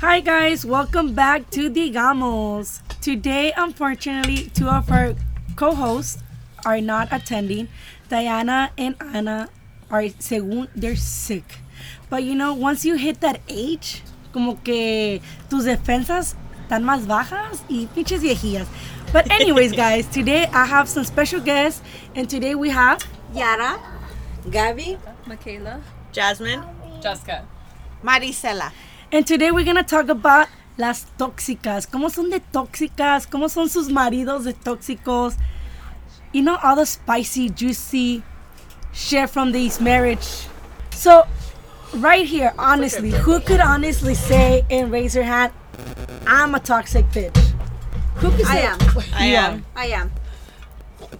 Hi guys, welcome back to the Digamos. Today, unfortunately, two of our co-hosts are not attending. Diana and Ana are, según, they're sick. But you know, once you hit that age, como que tus defensas están más bajas y pinches viejillas. But anyways, guys, today I have some special guests, and today we have Yara, Gaby, Michaela. Jasmine. Jessica. Maricela. And today we're gonna talk about las tóxicas. ¿Cómo son de tóxicas? ¿Cómo son sus maridos de tóxicos? You know, all the spicy, juicy shit from these marriage. So, right here, honestly, who could honestly say and raise your hand, I'm a toxic bitch? Who could I am. I am. I am.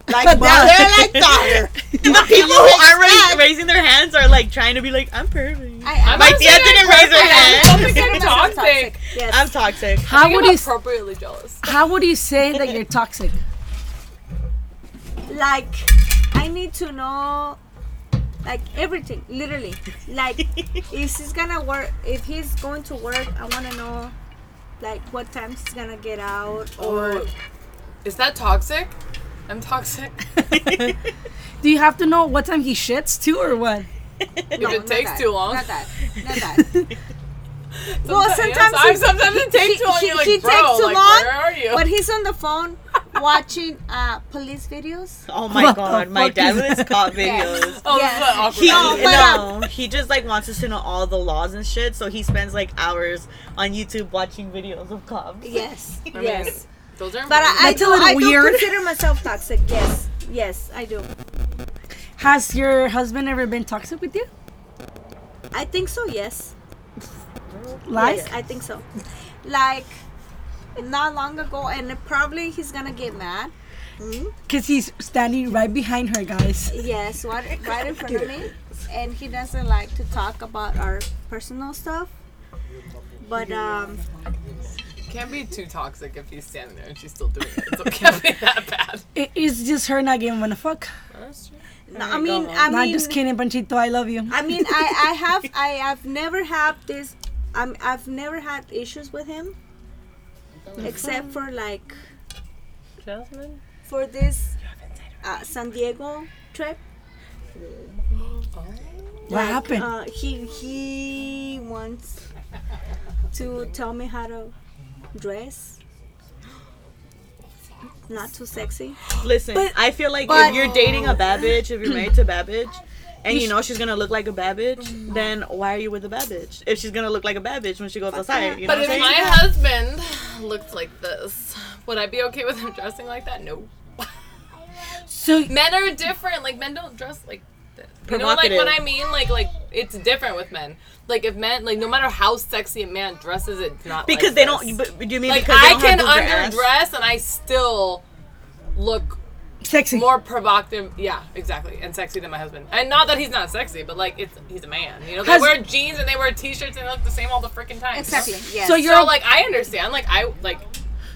like brother, like daughter. The people who aren't raising their hands are like trying to be like, I'm perfect. I. My tia didn't raise her hand. consider myself Toxic. Yes. I'm toxic. How would you appropriately jealous. how would you say that you're toxic? like, I need to know, like everything, literally. Like, if he's gonna work, if he's going to work, I want to know, like, what time he's gonna get out, or Or is that toxic? I'm toxic. Do you have to know what time he shits too, or what? If No, it takes that. too long. Not that. Not that. well, Sometimes- sometimes yes, he- sometimes it takes he- too long. he- like, he bro, takes too like, long, where are you? but he's on the phone watching uh, police videos. Oh my What god, my dad did is with his cop Yeah. videos. oh, yes. this is awkward. He, No, no, he just like wants us to know all the laws and shit, so he spends like hours on YouTube watching videos of cops. Yes. I mean, yes. Those are But I, I do, I do weird. consider myself toxic. Yes. Yes, I do. Has your husband ever been toxic with you? I think so. Yes. Like, Yes, I think so. Like, not long ago, and probably he's gonna get mad. because he's standing right behind her, guys. Yes, right, right in front of me, and he doesn't like to talk about our personal stuff. But um, can't be too toxic if he's standing there and she's still doing it. So it can't be that bad. It, it's just her not giving a fuck. That's true. No, I mean, I mean, Not mean, just kidding, Panchito. I love you. I mean, I, I have, I have never had this. I'm, I've never had issues with him, except for like Jasmine? for this uh, San Diego trip. What happened? Uh, he he wants to tell me how to dress. Not too sexy. Listen, But- I feel like but- if you're dating a bad bitch, if you're married to a bad bitch, and you know she's gonna look like a bad bitch, then why are you with a bad bitch? If she's gonna look like a bad bitch when she goes outside, you know But what if I'm my saying? husband looked like this, would I be okay with him dressing like that? No. So Men are different. Like men don't dress like this. You know, like what I mean? Like, like it's different with men. Like if men, like no matter how sexy a man dresses, it's not because like they this. don't. But, do you mean Like because I can have boobs or ass? underdress and I still look sexy. more provocative. Yeah, exactly, and sexy than my husband. And not that he's not sexy, but like it's he's a man. You know, they Has- wear jeans and they wear t-shirts and they look the same all the freaking time. Exactly. Yes. So So you're you're like I understand. Like I like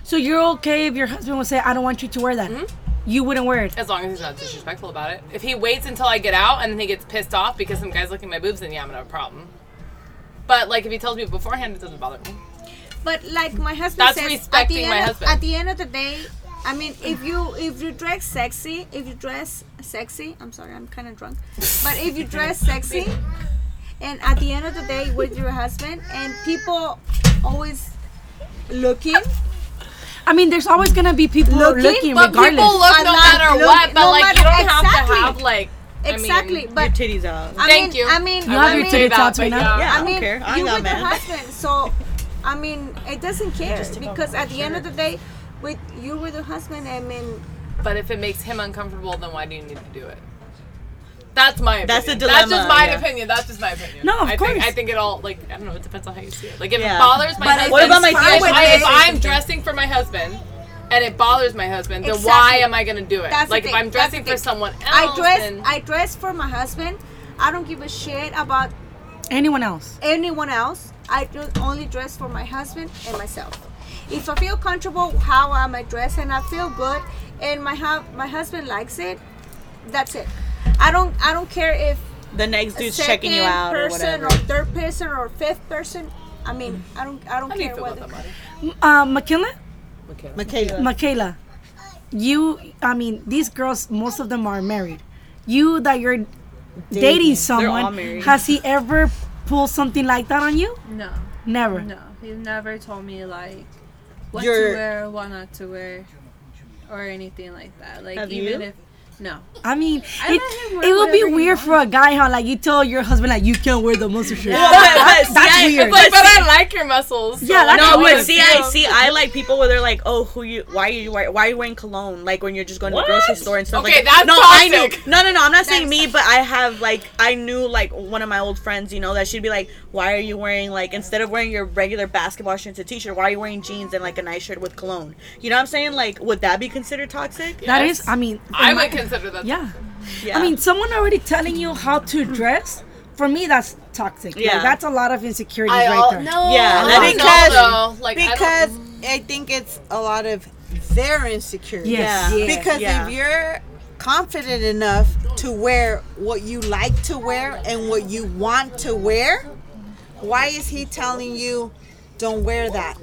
so you're okay if your husband would say, "I don't want you to wear that." Mm-hmm. You wouldn't wear it. as long as he's not disrespectful about it. If he waits until I get out and then he gets pissed off because some guy's looking at my boobs, then yeah, I'm gonna have a problem. But like if he tells me beforehand, it doesn't bother me. But like my husband That's says, at respecting the my end of, husband. at the end of the day, I mean, if you if you dress sexy, if you dress sexy, I'm sorry, I'm kind of drunk, but if you dress sexy, and at the end of the day with your husband, and people always looking, I mean, there's always gonna be people Looking, looking, But regardless. people look I'm no not matter look- what. But no like you matter- don't have exactly. to have like I mean, exactly. Your but titties out. I Thank you. I mean, You I have your mean, titties that, out but right now. yeah. Yeah, I I don't mean, care. I you ain't got with your husband, so I mean, it doesn't care because at the end of the day, with you with your husband, I mean, But if it makes him uncomfortable, then why do you need to do it? That's my opinion. That's the That's just my yeah. opinion. That's just my opinion. No, of I course. Think, I think it all like I don't know. It depends on how you see it. Like if Yeah. it bothers my But husband, What about my fine tias? I, if I'm dressing for my husband and it bothers my husband, then Exactly. why am I gonna do it? That's the like if. I'm dressing the for someone else, I dress then I dress for my husband. I don't give a shit about Anyone else? anyone else. I do only dress for my husband and myself. If I feel comfortable how I'm dressed and I feel good and my hu- my husband likes it, that's it. I don't I don't care if The next dude's checking you out or person whatever. or third person or fifth person. I mean, I don't, I don't How do you care feel about whether. that, Marty? Uh, McKinley, Michaela. Michaela, you. I mean, these girls, most of them are married. You that you're dating, all someone, married. has he ever pulled something like that on you? No, Never. no. He never told me like what You're- to wear, what not to wear, or anything like that. Like Have even you? if no, I mean, I it, let him wear it would be weird for a guy how like you tell your husband like you can't wear the muscle shirt. That's, That's weird. Like, but I like your muscles. so Yeah, that's No, weird. but see, I see. I like people where they're like, "Oh, who you? Why are you? Why, why are you wearing cologne? Like when you're just going to the grocery store and stuff Okay, like that's that." No, I knew. toxic. No, no, no. I'm not saying me, but I have like I knew like one of my old friends. You know that she'd be like, "Why are you wearing like instead of wearing your regular basketball shirt and t-shirt, why are you wearing jeans and like a nice shirt with cologne?" You know what I'm saying? Like, would that be considered toxic? That Yes. is, I mean, I would consider that. Yeah. Yeah. I mean, someone already telling you how to mm. dress. For me, that's toxic. Yeah, Yeah. that's a lot of insecurities I right al- there. No, Yeah, I that don't know, because- though. Like, I because I think it's a lot of their insecurity. Yes. Yeah. Because Yeah. if you're confident enough to wear what you like to wear and what you want to wear, why is he telling you don't wear that?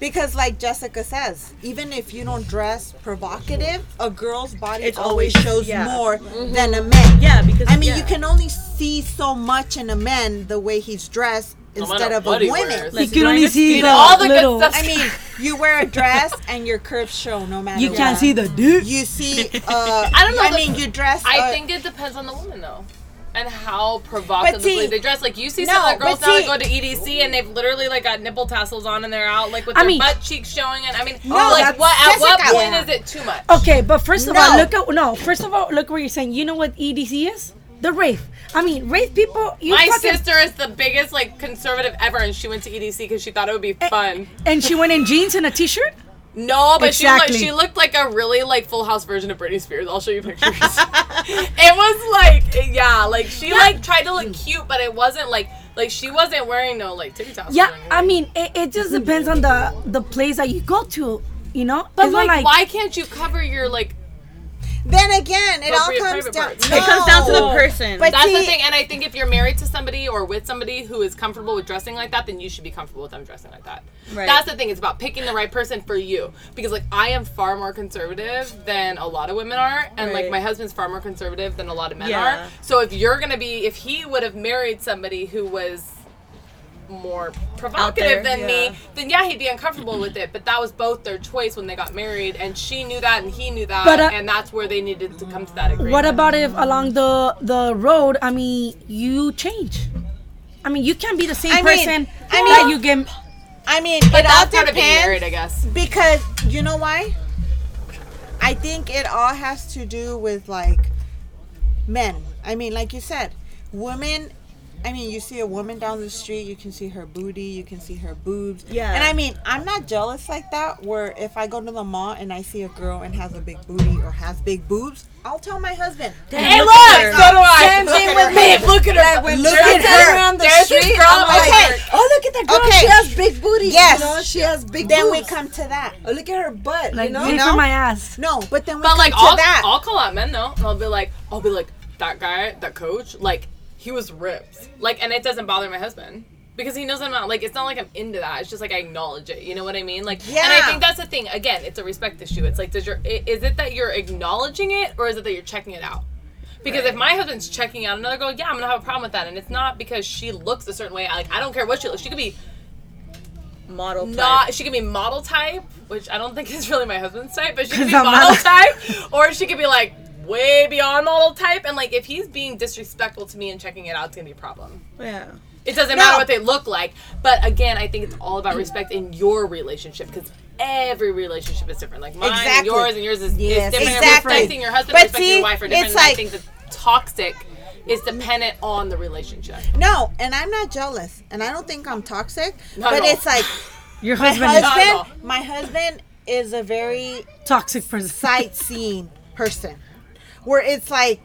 Because like Jessica says, even if you don't dress provocative, a girl's body It's always, always- shows yeah. more than a man. Yeah, because I mean, yeah. you can only see so much in a man the way he's dressed No instead of a he woman. wears. You can only see the all the good little. stuff- I mean, you wear a dress and your curves show no matter you what. can't see the dude. You see, uh, I don't know, I mean, you dress. I uh, think it depends on the woman though. And how provocatively see- they dress. Like you see No, some of the girls but now that go to EDC and they've literally like got nipple tassels on and they're out like with I their mean- butt cheeks showing and I mean No, like what at what point Yeah. is it too much? Okay, but first of No. all, look at no. First of all, look what you're saying. You know what EDC is? The rave. I mean, rave people. You My fucking, sister is the biggest like conservative ever and she went to EDC because she thought it would be fun. and she went in jeans and a t-shirt. No, but Exactly. she looked, she looked like a really like Full House version of Britney Spears. I'll show you pictures. it was like yeah, like she like tried to look cute, but it wasn't like like she wasn't wearing no like tassels. Yeah, anything. I mean, it, it just depends on the the place that you go to. You know, But not like, why can't you cover your like? Then again, it all comes down. parts. it comes down to the person. But That's the thing, and I think if you're married to somebody or with somebody who is comfortable with dressing like that, then you should be comfortable with them dressing like that. Right. That's the thing. It's about picking the right person for you. Because like I am far more conservative than a lot of women are, and like Right. my husband's far more conservative than a lot of men Yeah. are. So if you're gonna be, if he would have married somebody who was more provocative there, than me, then yeah, he'd be uncomfortable with it. But that was both their choice when they got married, and she knew that, and he knew that, But, uh, and that's where they needed to come to that agreement. What about if along the the road? I mean, you change. I mean, you can't be the same I mean- person I that mean- you get. I mean, But it all that's part of married, I guess. because you know why? I think it all has to do with like men. I mean, like you said, women. I mean, you see a woman down the street, you can see her booty, you can see her boobs. Yeah. And I mean, I'm not jealous like that. Where if I go to the mall and I see a girl and has a big booty or has big boobs, I'll tell my husband. Hey, look look! at her. So do I. Same thing Look with at me. her. Look at her. when Look at her. around the There's this street, girl I'm at like, work. Oh, look at that girl. Okay. She has big booty. Yes. You know, she has big Then we come to that. Oh, look at her butt. Like, you know? pay know? my ass. No, but then we But come like, to I'll, that. I'll call out men though, and I'll be like, I'll be like, that guy, that coach, like, he was ripped. Like, and it doesn't bother my husband. Because he knows I'm not like it's not like I'm into that. It's just like I acknowledge it. You know what I mean? Like, yeah. and I think that's the thing. Again, it's a respect issue. It's like, does your is it that you're acknowledging it or is it that you're checking it out? Because if my husband's checking out another girl, yeah, I'm gonna have a problem with that. And it's not because she looks a certain way. Like, I don't care what she looks. She could be model type. not she could be model type, which I don't think is really my husband's type, but she could be model type, or she could be like way beyond model type. And like if he's being disrespectful to me and checking it out, it's gonna be a problem. yeah. It doesn't No. matter what they look like, but again, I think it's all about respect in your relationship because every relationship is different. Like mine and yours and yours is, Yes, is different. exactly. Respecting your husband, But respecting see, your wife are different. it's and I like- think the toxic is dependent on the relationship. No, and I'm not jealous, and I don't think I'm toxic. Not but at all. it's like Your my husband is Not at all. husband. My husband is a very toxic person. sightseeing person, where it's like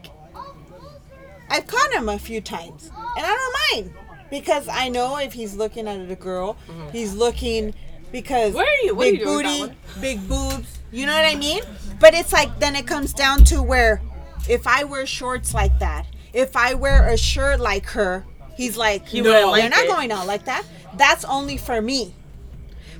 I've caught him a few times, and I don't mind because I know if he's looking at a girl, he's looking because Mm-hmm. Where are you? What are big you booty, big boobs. You know what I mean? But it's like then it comes down to where if I wear shorts like that, if I wear a shirt like her, he's like, He no, wouldn't you're like not it." going out like that. that's only for me.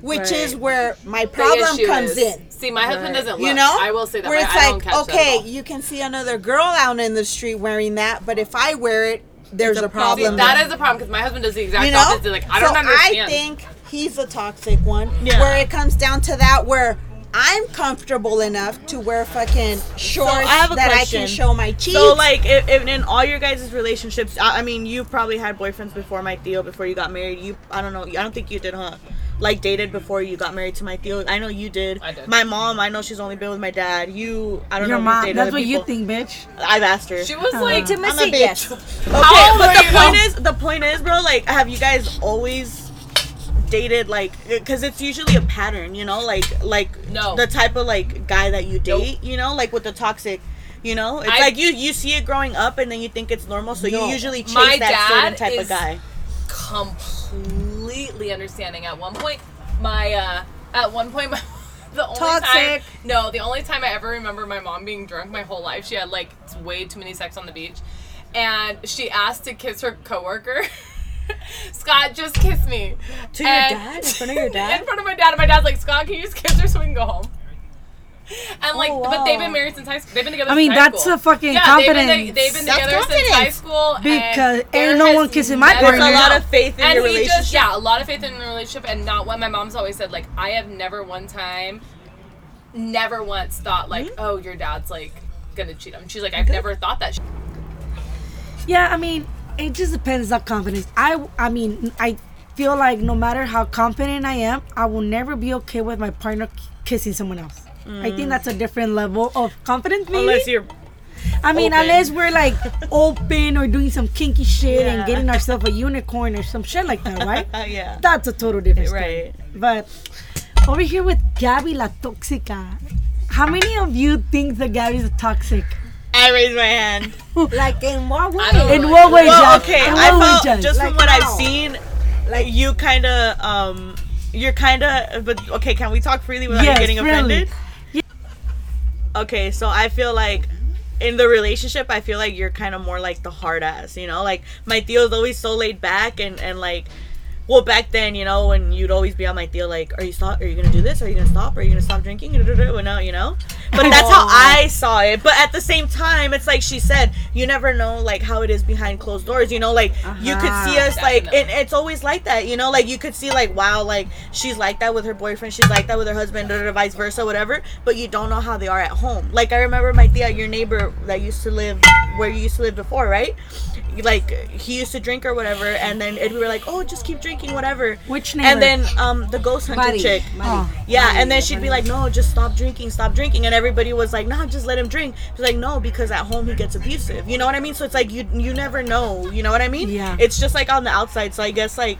Which is where my problem comes is- in. See, my husband doesn't. Look. You know? I will say that. Where but it's I don't like, catch that at okay, you can see another girl out in the street wearing that, but if I wear it, there's a a problem. See, that is a problem because my husband does the exact you know? opposite. Like I don't so understand. I think he's a toxic one. Yeah. Where it comes down to that where I'm comfortable enough to wear fucking shorts I have a that I question. can show my cheeks. So like, if, if in all your guys' relationships, I, I mean, you probably had boyfriends before my tío before you got married. You, I don't know, I don't think you did, huh? Like dated before you got married to my tío. I know you did. I did. My mom, I know she's only been with my dad. You, I don't Your know. if mom. you've dated That's other what you think, bitch. I've asked her. she was like, I'm a Intimacy, bitch. yes. Okay, How but the were you? point is, the point is, bro. Like, have you guys always dated like? Because it's usually a pattern, you know, like like No. the type of like guy that you Nope. date, you know, like with the toxic. You know, it's I- like you you see it growing up, and then you think it's normal, so No. you usually chase that certain type is- of guy. completely understanding. At one point, my uh, at one point, my, the only time no, the only time I ever remember my mom being drunk my whole life, she had like way too many sex on the beach, and she asked to kiss her coworker. Scott, just kiss me. To your dad? In front of your dad? in front of my dad, and my dad's like, Scott, can you just kiss her so we can go home? And like, Oh, but they've been married since high school. They've been together. I mean, since high that's school. a fucking yeah, they've been, they've been together since high Self-confidence. school. Because and ain't no one kissing my never There's a partner. lot of faith in and your relationship. just yeah, a lot of faith in the relationship, and not what my mom's always said. Like I have never one time, never once thought like, Mm-hmm. oh, your dad's like gonna cheat on. me. She's like, I've never thought that. Yeah, I mean, it just depends on confidence. I, I mean, I feel like no matter how confident I am, I will never be okay with my partner kissing someone else. I think that's a different level of confidence. Maybe. Unless you're I mean, open. unless we're like open or doing some kinky shit and getting ourselves a unicorn or some shit like that, right? yeah. That's a total different story. Right. But over here with Gabby La Toxica, how many of you think that Gabby's toxic? I raise my hand. Like in what way? I In what way, Well, okay, In I what way, felt Jack? just Like from what I've seen, like you kind of um, you're kind of. But okay, can we talk freely without Yes, getting offended? Okay, so I feel like in the relationship, I feel like you're kind of more like the hard ass, you know. Like my tío's always so laid back and and like. Well, back then, you know, when you'd always be on my tío, like, are you stop? Are you gonna do this? Are you gonna stop? Are you gonna stop drinking? Well, no, you know. But that's how I saw it. But at the same time, it's like she said, you never know like how it is behind closed doors. You know, like you could uh-huh. see us like, Definitely. and it's always like that. You know, like you could see like, wow, like she's like that with her boyfriend, she's like that with her husband, or vice versa, whatever. But you don't know how they are at home. Like I remember my tía, your neighbor that used to live where you used to live before, right? Like he used to drink or whatever, and then and we were like, oh, just keep drinking, whatever. Which name? And then um the ghost hunter Mari, chick. Mari. Oh. Yeah, and then she'd be like, "No, just stop drinking, stop drinking," and everybody was like, "No, just let him drink." She's like, "No, because at home he gets abusive." You know what I mean? So it's like you you never know. You know what I mean? Yeah. It's just like on the outside. So I guess like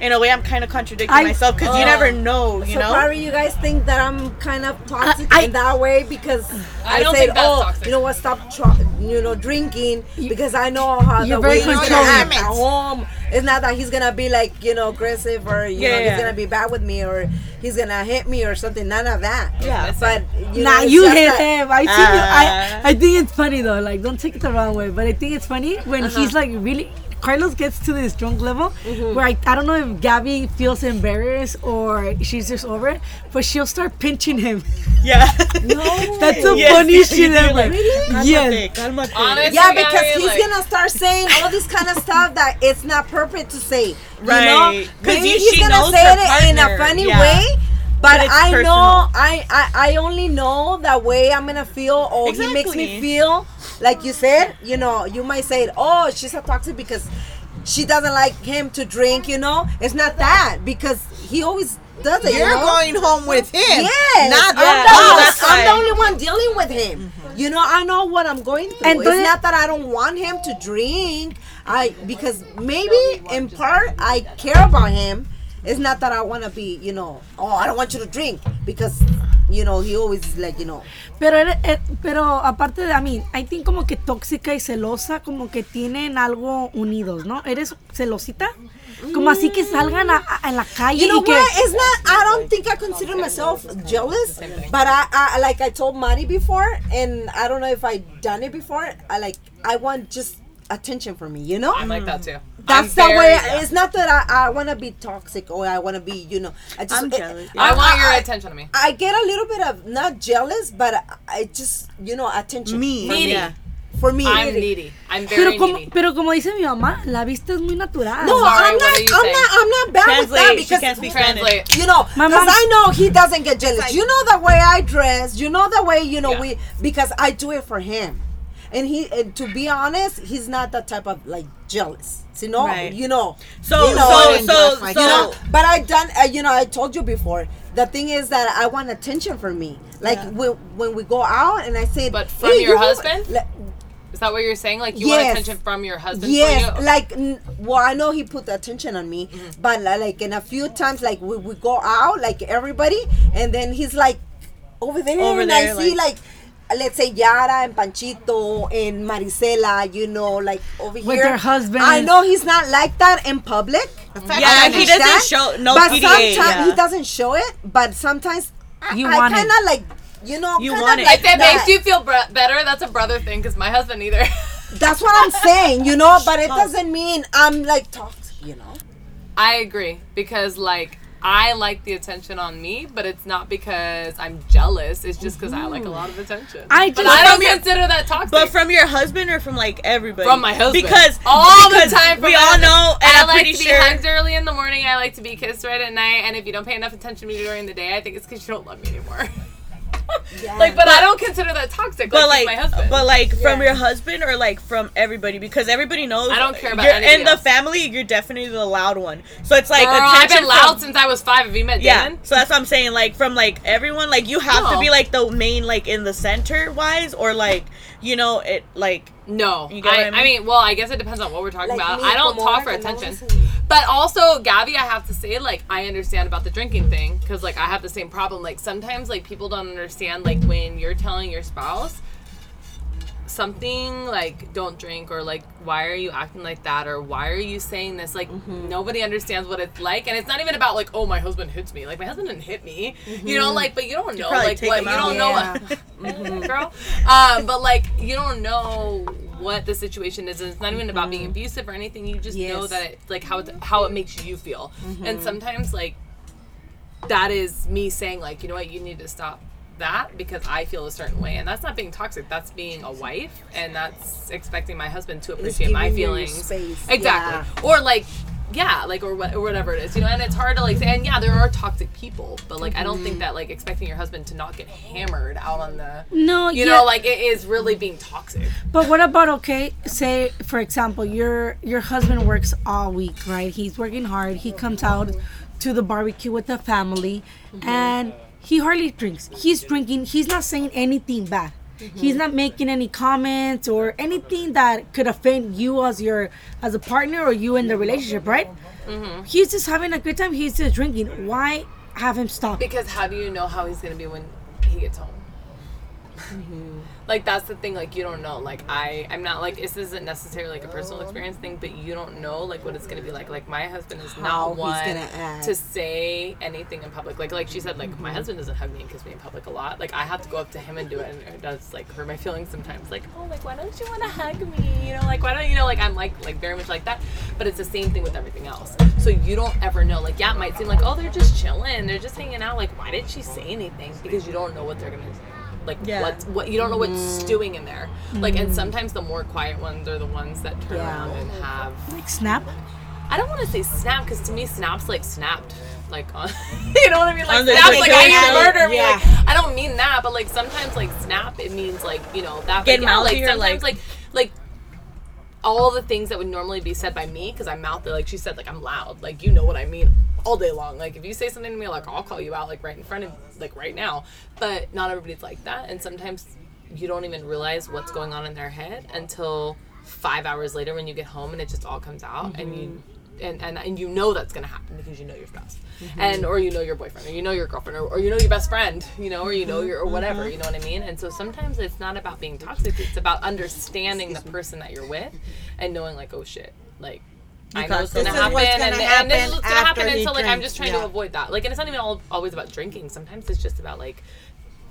in a way I'm kind of contradicting I- myself because you never know. You so know? probably you guys think that I'm kind of toxic I- in that way because I I, don't said, think that's oh, toxic. you know what, stop, tr- you know, drinking because I know how You're very way he's gonna controlling. at home. It's not that he's gonna be like you know aggressive or you Yeah, know yeah. he's gonna be bad with me or he's gonna hit me or something. None of that. Yeah. but you nah, know, you hit that- him. I see you. Ah. I, I think it's funny though. Like, don't take it the wrong way, but I think it's funny when Uh-huh. he's like really. Carlos gets to this drunk level Mm-hmm. where I, I don't know if Gabby feels embarrassed or she's just over it, but she'll start pinching him. yeah. That's the Yes, funniest you shit ever. like, Yes. Cálmate, cálmate. Honestly, Yeah, because Gabby, he's like, gonna start saying all this kind of stuff that it's not perfect to say. Right. You know, 'Cause maybe you- he's she gonna say her it in a funny Yeah. way. But, But it's I personal. know, I, I I only know that way I'm gonna feel, or he makes me feel, like you said. You know, you might say, "Oh, she's a toxic because she doesn't like him to drink." You know, it's not that because he always does it. you You're know? going home with him. Yes, Not I'm, Yeah. the, Oh, one- I'm the only one dealing with him. Mm-hmm. You know, I know what I'm going through. And it's don't- not that I don't want him to drink. I because maybe in part I care about him. It's not that I want to be, you know, oh, I don't want you to drink because, you know, he always is like, you know, Pero, pero aparte de, I mean, I think como que tóxica y celosa, como que tienen algo unidos, ¿no? ¿Eres celosita? Como así que salgan a, a- en la calle you know y que... what? It's not. I don't think I consider myself jealous, but I, I like I told Mari before, and I don't know if I done it before. I like I want just attention from me, you know. I'm like that too. That's I'm the way. very- It's not that I, I want to be toxic or I want to be, you know. I just. I'm it- jealous. I want your I- attention to me. I get a little bit of not jealous, but I, I just, you know, attention. Me. for Needy. Yeah. For me. I'm needy. I'm Pero very como, needy. pero como dice mi mamá, la vista es muy natural. No, Sorry, I'm not. are you I'm saying? not. I'm not bad with that Translate. She because can't speak Spanish. Translate. you know, because I know he doesn't get jealous. you know the way I dress. You know the way you know Yeah. we because I do it for him, and he. And to be honest, he's not that type of like jealous. You know, Right. you know. So you know, so and so like so you know, but I done. Uh, you know, I told you before. The thing is that I want attention from me. Like when when we go out, and I say But from "Hey, your you husband? Like, Is that what you're saying? Like you want attention from your husband? Yes, for you? like n- well, I know he put the attention on me, Mm-hmm. but like in a few times, like we, we go out, like everybody, and then he's like over there, Over and there, I see like. Let's say Yara and Panchito and Marisela, you know, like over With here. With their husbands. I know he's not like that in public. Yeah, he doesn't understand, show no but PDA. sometimes yeah. he doesn't show it. But sometimes You I, want I it. kind of like, you know, You want it. like If it that. makes you feel br- better, that's a brother thing. Because my husband either. That's what I'm saying, you know. But it doesn't mean I'm like toxic, you know. I agree because like I like the attention on me, but it's not because I'm jealous. It's just because I like a mm-hmm. lot of attention. I but I don't your- consider that toxic. But from your husband or from like everybody? From my husband. Because all because the time. From we all know, and I I'm like pretty to be sure. hugged early in the morning. I like to be kissed right at night. And if you don't pay enough attention to me during the day, I think it's because you don't love me anymore. like, but I don't consider that toxic. But like, like, my husband. but like from your husband or like from everybody because everybody knows. I don't care about you're, anybody in the family. You're definitely the loud one. So it's like Girl, I've been loud from- since I was five. Have you met Yeah, Dan? so that's what I'm saying. Like from like everyone, like you have to be like the main, like in the center wise, or like you know it like No, You get I, what I I mean? mean, well, I guess it depends on what we're talking Like about. me, I don't talk for attention, but also Gabby, I have to say, like, I understand about the drinking thing because, like, I have the same problem. Like, sometimes, like, people don't understand, like, when you're telling your spouse something like don't drink or like why are you acting like that or why are you saying this? Like Mm-hmm. nobody understands what it's like and it's not even about like oh my husband hits me. Like my husband didn't hit me. You know like but you don't know like what you don't know what girl. Um but like you don't know what the situation is and it's not even about being abusive or anything. You just know Mm-hmm. Yes. Mm-hmm. that it like how it how it makes you feel. And sometimes like that is me saying like you know what? You need to stop that because I feel a certain way and that's not being toxic that's being a wife and that's expecting my husband to appreciate my feelings exactly or like yeah like or, what, or whatever it is you know and it's hard to like say and yeah there are toxic people but like I don't Mm-hmm. think that like expecting your husband to not get hammered out on the No, you yeah. know like it is really being toxic But what about okay? Say for example, your your husband works all week, right? He's working hard. He comes out to the barbecue with the family, and he hardly drinks. He's drinking. He's not saying anything bad. He's not making any comments or anything that could offend you as your as a partner or you in the relationship, right? Mhm. He's just having a good time. He's just drinking. Why have him stop? because how do you know how he's gonna be when he gets home like that's the thing like you don't know. Like i i'm not like this isn't necessarily like a personal experience thing but you don't know like what it's gonna be like. Like my husband is How not one to say anything in public. Like like she said like my husband doesn't hug me and kiss me in public a lot. Like i have to go up to him and do it and it does like hurt my feelings sometimes. Like oh like why don't you want to hug me? You know like why don't you know like i'm like like very much like that. But it's the same thing with everything else. So you don't ever know. Like yeah it might seem like oh they're just chilling. They're just hanging out. Like why didn't she say anything? Because you don't know what they're gonna like Yeah. what what you don't know what's mm-hmm. stewing in there like and mm. sometimes the more quiet ones are the ones that turn Yeah. around and have Like snap. I don't want to say snap because to me snaps like snapped like on you know what I mean like On the snaps like I situation. you murder me like I don't mean that but like sometimes like snap it means like you know that Get like, yeah, like mouthy sometimes like- like like all the things that would normally be said by me because I'm mouthy like she said like I'm loud. Like you know what I mean all day long. Like if you say something to me like I'll call you out like right in front of like right now. But not everybody's like that and sometimes you don't even realize what's going on in their head until five hours later when you get home and it just all comes out and you mm-hmm. and, and and you know that's gonna happen because you know your spouse Mm-hmm. and or you know your boyfriend or you know your girlfriend or, or you know your best friend you know or you know your or whatever you know what i mean and so sometimes it's not about being toxic it's about understanding the person that you're with and knowing like oh shit like I know it's gonna happen, and, gonna and this is what's gonna happen, and so like I'm just trying to avoid that. Like, and it's not even all, always about drinking. Sometimes it's just about like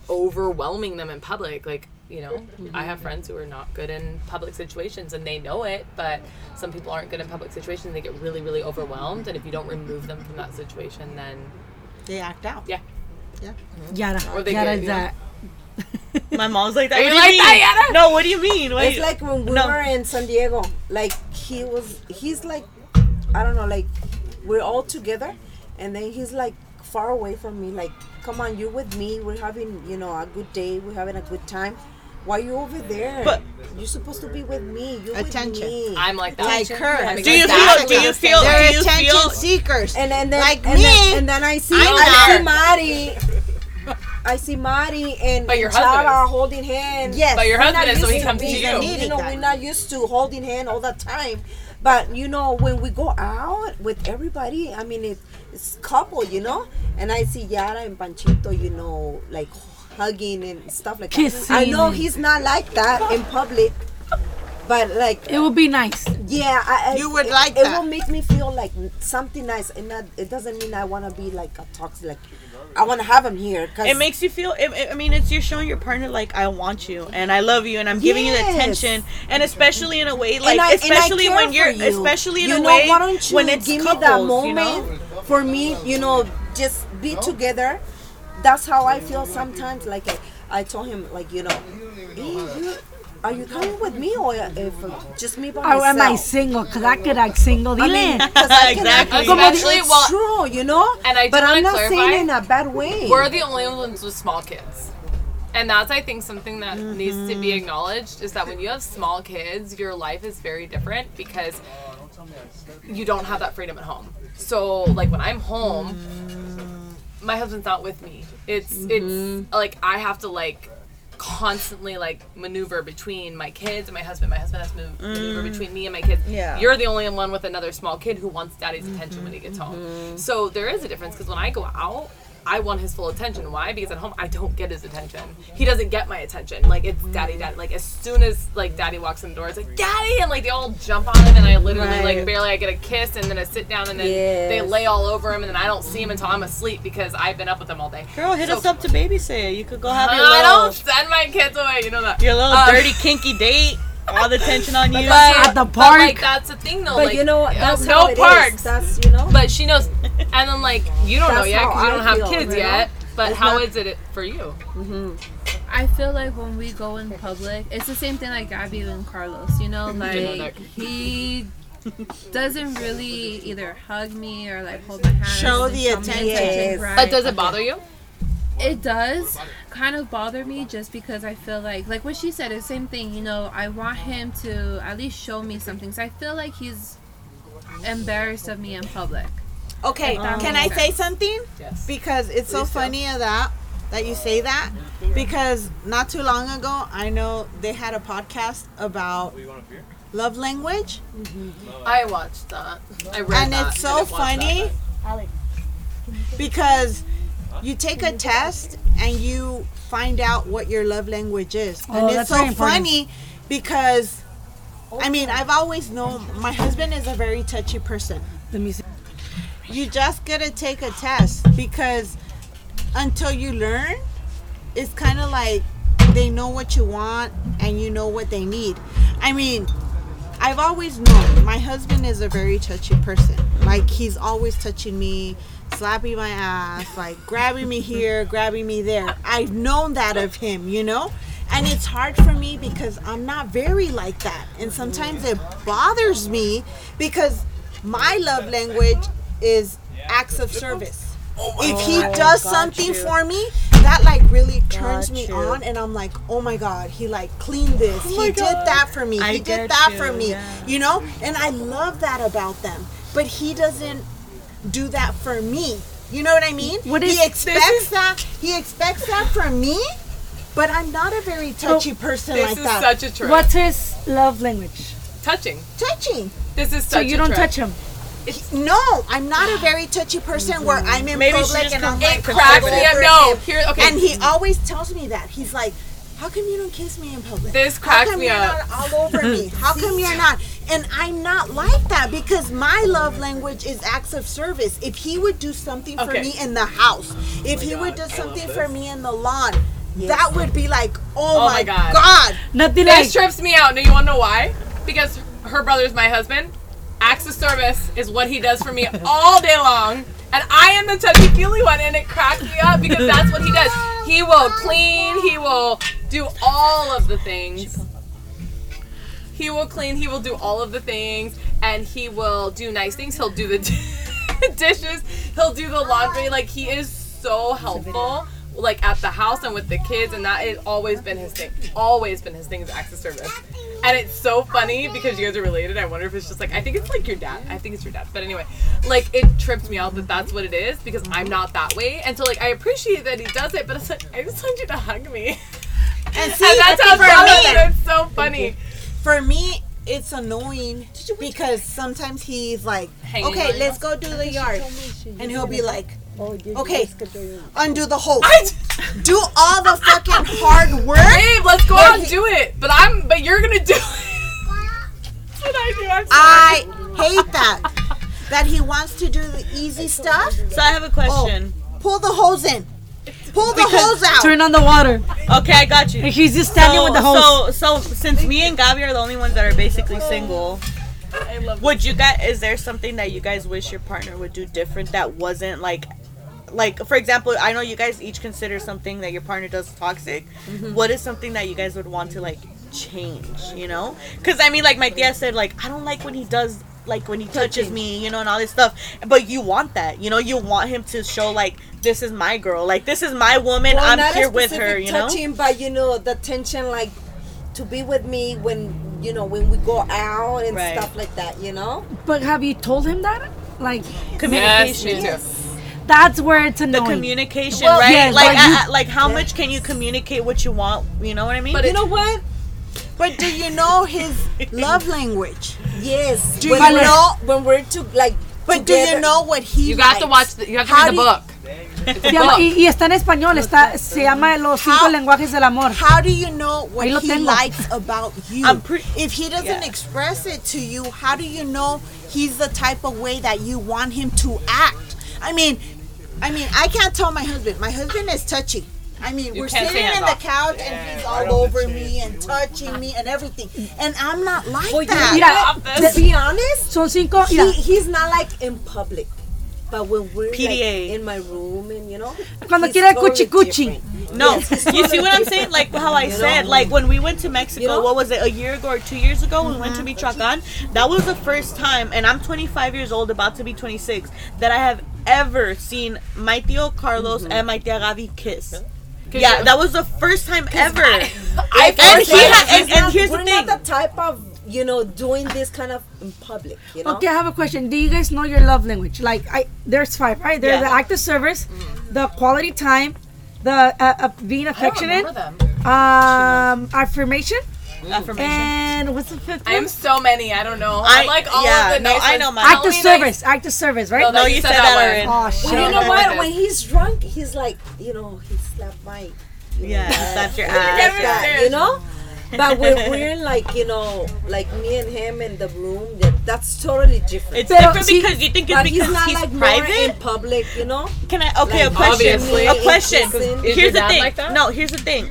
overwhelming them in public. Like, You know, mm-hmm. I have friends who are not good in public situations and they know it, but some people aren't good in public situations. They get really, really overwhelmed, and if you don't remove them from that situation, then They act out. yeah. Mm-hmm. Yara, Or they Yara get, is you know- that. My mom's like that. Are What you do you like mean? that, Yana? No, what do you mean? What It's you- like when we No. were in San Diego. Like he was, he's like, I don't know, like we're all together, and then he's like far away from me. Like, come on, you're with me. We're having, you know, a good day. We're having a good time. Why you over there? But- you're supposed to be with me. You're Attention. with me. I'm like that. Like her. Do you feel? Do you feel? They're Do you attention feel? seekers. and and then Like and me. then, and then I see I'm I see. Mari. I see Mari and, But your and husband Chara is. holding hands. Yes. But your husband is, so he comes to you. You know, we're not used to holding hand all the time. But you know, when we go out with everybody, I mean, it, it's couple, you know. And I see Yara and Panchito, you know, like hugging and stuff like that. Kissing. I know he's not like that in public, but like, It would be nice. yeah, I, I, You would it, like it that. will make me feel like something nice, and not, it doesn't mean I want to be like a toxic. Like, I want to have him here because It makes you feel. It, it- I mean, it's you're showing your partner like I want you and I love you and I'm giving you the attention and especially in a way like I- especially when you're you. especially in you a know, way why don't you when it's give couples, me that you moment know. for me you know just be together that's how i feel sometimes like i, I told him like you know "Hey, you, are you coming with me or if uh, just me by Or myself am I single? Because I could act single. I mean, Dile. 'cause I can act Exactly. como Especially, it's well- true, you know. And I do but I'm not clarify, saying in a bad way. We're the only ones with small kids. And that's, I think, something that needs to be acknowledged is that when you have small kids, your life is very different because you don't have that freedom at home. So, like, when I'm home, my husband's not with me. It's, mm-hmm. it's like, I have to, like, constantly like maneuver between my kids and my husband. My husband has to move, maneuver mm. between me and my kids. Yeah. You're the only one with another small kid who wants daddy's attention when he gets mm-hmm. home. So there is a difference because when I go out, I want his full attention. Why? Because at home I don't get his attention. He doesn't get my attention. Like it's daddy, daddy. Like as soon as like daddy walks in the door, it's like daddy, and like they all jump on him, and I literally like barely I get a kiss, and then I sit down, and then Yes. they lay all over him, and then I don't see him until I'm asleep because I've been up with him all day. Girl, hit So- us up to babysit. You could go have your Little, I don't send my kids away. You know that. your little Um, dirty kinky date. All the tension on you. But, At the but, park. like that's the thing though. but like, you know what? That's no how it is. parks. That's you know. But she knows, and then like you don't know yet because you don't have kids you know? yet. But It's how not- is it for you? Mm-hmm. I feel like when we go in public, it's the same thing like Gabby and Carlos. You know, like he doesn't really either hug me or like hold my hand. Show the attention. Yes. right? But does it bother you? It does kind of bother me just because I feel like, like what she said, is the same thing. You know, I want him to at least show me something. So I feel like he's embarrassed of me in public. Okay, that can I say something? Yes. Because it's so Please do. funny of that that you say that. Because not too long ago, I know they had a podcast about love language, mm-hmm. I watched that. I read and that. it's so didn't watch funny because you take a test and you find out what your love language is, Oh, and it's so very important. funny because. I mean, I've always known my husband is a very touchy person. Let me see. you just gotta take a test because until you learn, it's kind of like they know what you want and you know what they need. I mean, I've always known my husband is a very touchy person. Like he's always touching me, slapping my ass, like grabbing me here, grabbing me there. I've known that of him, you know? And it's hard for me because I'm not very like that. And sometimes it bothers me because my love language is acts of service. Oh if he does something for me, that like really turns me on and I'm like, "Oh my god, he like cleaned this. he did that for me. I he did that you, for me." yeah. You know? And I love that about them. But he doesn't do that for me. You know what I mean? What is- he expects that he expects that from me, but I'm not a very touchy person This like is that. such a trip. What's his love language? touching? touching. This is So you a don't trip. touch him. No, I'm not a very touchy person where I'm in Maybe public and I'm like It cracks me up. No, here. Okay. And he always tells me that. He's like, How come you don't kiss me in public? This How cracks come me you're up. not all over me? How come you're not? And I'm not like that because my love language is acts of service. If he would do something for Okay. me in the house, if he would do something for me in the lawn, that would be like, oh, Oh my, my God. god. Nothing like This trips me out. No, you want to know why? Because her brother's my husband. Acts of service is what he does for me all day long. And I am the touchy feely one, and it cracks me up because that's what he does. He will clean, he will do all of the things. He will clean, he will do all of the things, and he will do nice things. He'll do the dishes, he'll do the laundry. Like, he is so helpful. Like at the house and with the kids, and that has always been his thing. Always been his thing is acts of service. And it's so funny because you guys are related. I wonder if it's just like I think it's like your dad. I think it's your dad. But anyway, like it trips me out that that's what it is because I'm not that way. And so like I appreciate that he does it, but it's like I just want you to hug me. And see, And that's how for jealous me, it is. So funny. for me, it's annoying because sometimes he's like, Hanging okay, let's go do the yard. And he'll be like, Oh, okay, undo the hose. I, Do all the fucking hard work. babe, let's go out and do it. But I'm but you're gonna do it. That's what I do. I'm sorry. I hate that. That he wants to do the easy stuff. So I have a question. Oh, pull the hose in. Pull the hose out. turn on the water. Okay, I got you. He's just standing with the hose. So, so since me and Gabby are the only ones that are basically single, I love would you guys? Is there something that you guys wish your partner would do different that wasn't like, like for example, I know you guys each consider something that your partner does toxic. Mm-hmm. What is something that you guys would want to like change? You know, because I mean, like my tia said, like I don't like when he does. Like when he touches me, you know, and all this stuff. But you want that, you know. You want him to show like this is my girl, like this is my woman. Well, I'm not a here with her, specific you know. touching, but you know the tension, like to be with me when you know when we go out and Right. stuff like that. You know, But have you told him that? Like Yes, Communication. me too. That's where it's annoying. the communication, Well, right? yes, like, you- uh, uh, like how much can you communicate what you want? You know what I mean? But you know what? But do you know his love language? Yes. Do when you we're- know- when we're to like? But do you know what he You got to likes? watch. The, you have to How read the book. Se llama- y, y está en español, está, se llama Los cinco How- lenguajes del amor. How do you know what he tengo. likes about you? I'm pre- if he doesn't Yeah. express it to you, how do you know he's the type of way that you want him to act? I mean, I mean, I can't tell my husband. My husband is touchy. I mean, You we're sitting say in the off. couch and he's all over me and touching me and everything, and I'm not like Well, you that. Mira, To be honest, son cinco. Mira, he, he's not like in public. But when we're PDA. like in my room and you know, Cuando he's quiere totally cuchi cuchi. no, Yes, you see what I'm saying? Like how I You said, know? like when we went to Mexico, You know? what was it, a year ago or two years ago? when We went to Michoacan. That was the first time, and I'm 25 years old, about to be 26, that I have ever seen my tío Carlos Mm-hmm. and my tía Gabi kiss. Yeah, that was the first time ever. I and first he had, and, and here's the we're thing. not the type of you know doing this kind of in public. You know. Okay, I have a question. Do you guys know your love language? Like, I there's five, right? There's Yeah. the act of service, the quality time, the uh, uh, being I don't affectionate, them. um, affirmation, Affirmation. and what's the fifth I am so many. I don't know. I- I like all yeah, of the no, nice I know my Act of Tell me nice- service, act of service, right? No, No, that- you said that one. already. Oh shit! Well, you know what? When he's drunk, he's like, you know, he slapped my. Yeah, that's your Get ass. me you know. But when we're like, you know, like me and him in the room, that, that's totally different. It's Pero different see- because you think it's because he's not like more in private. public, you know. Can I? Okay, a question. Obviously. A question. Here's the thing. like? No, here's the thing.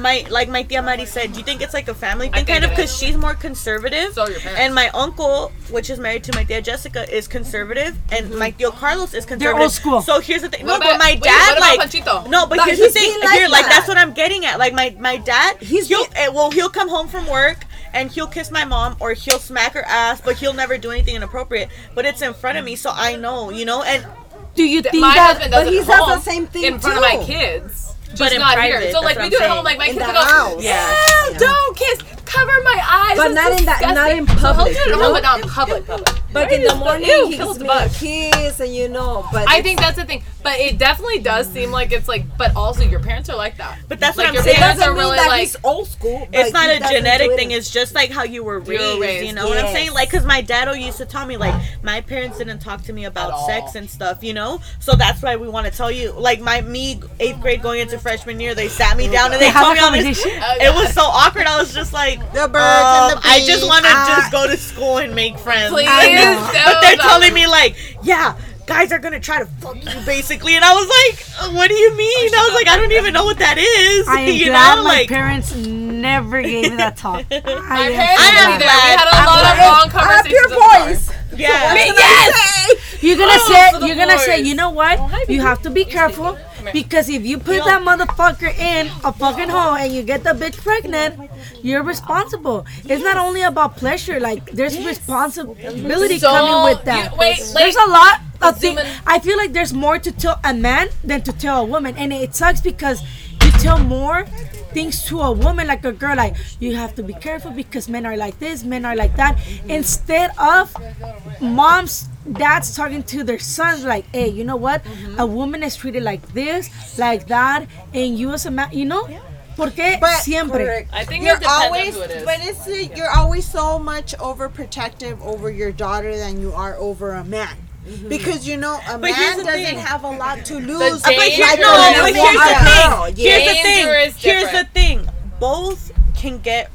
My like my tia Mari said, do you think it's like a family thing, kind of, because she's more conservative. So your. And my uncle, which is married to my tia Jessica, is conservative, and my tío Carlos is conservative. Mm-hmm. old school. So here's the thing. What no, but my dad what about like Panchito? no, but, But here's the he's thing. like Here, like that. that's what I'm getting at. Like my my dad, He's he'll been- eh, well he'll come home from work. And he'll kiss my mom or he'll smack her ass, but he'll never do anything inappropriate. But it's in front of me, so I know, you know. And Do you think my that? but he at does the same thing in front of my kids. Just But in not private, here. So like we do it at home. Like my In kids will go, house. Yeah. "Ew, don't kiss. Cover my eyes. But not in that- not disgusting." in So he'll public, do it you at home, know? but not in public. public. But in the morning, Ew, he kills the me kiss, and you know. But I think that's the thing. But it definitely does seem like it's like. But also, your parents are like that. But that's Like, what I'm your saying. it parents doesn't are mean really that like. he's old school. it's not a genetic it thing. It's just like how you were raised. raised, You know what I'm saying? Like, cause my dad used to tell me like my parents didn't talk to me about sex and stuff. You know, so that's why we want to tell you. Like my me eighth grade going into freshman year, they sat me down and they They have told a me all this. conversation. It was so awkward. I was just like, The birds um, and the I just want to Ah. just go to school and make friends. Please, I know. don't. But they're telling me like, yeah, guys are gonna try to fuck you basically, and I was like, what do you mean? I was like, I don't even know what that is. I am you glad know, my like. parents never gave me that talk. I My am parents so didn't glad. either. We had a lot of long conversations. Up your voice. Yeah. Yes. You're gonna Oh, say you're gonna say, you know what? hi, you have to be careful sleeping? Come here. Because if you put that motherfucker in a fucking hole and you get the bitch pregnant, you're responsible. It's not only about pleasure. Like there's responsibility So, coming with that. you- wait, there's a lot of things. I feel like there's more to tell a man than to tell a woman, and it sucks because you tell more things to a woman like a girl like you have to be careful because men are like this men are like that. Instead of moms dads talking to their sons like hey you know what? A mm-hmm. woman is treated like this like that and you as a man you know? Porque But siempre. correct. I think you're always, on who it is. but it's you're always so much overprotective over your daughter than you are over a man. Mm-hmm. Because you know a But man doesn't thing. have a lot to lose. danger- like Here- a no, woman but will. here's the thing. girl, yeah. Here's the Danger thing. is Here's the thing. Both can get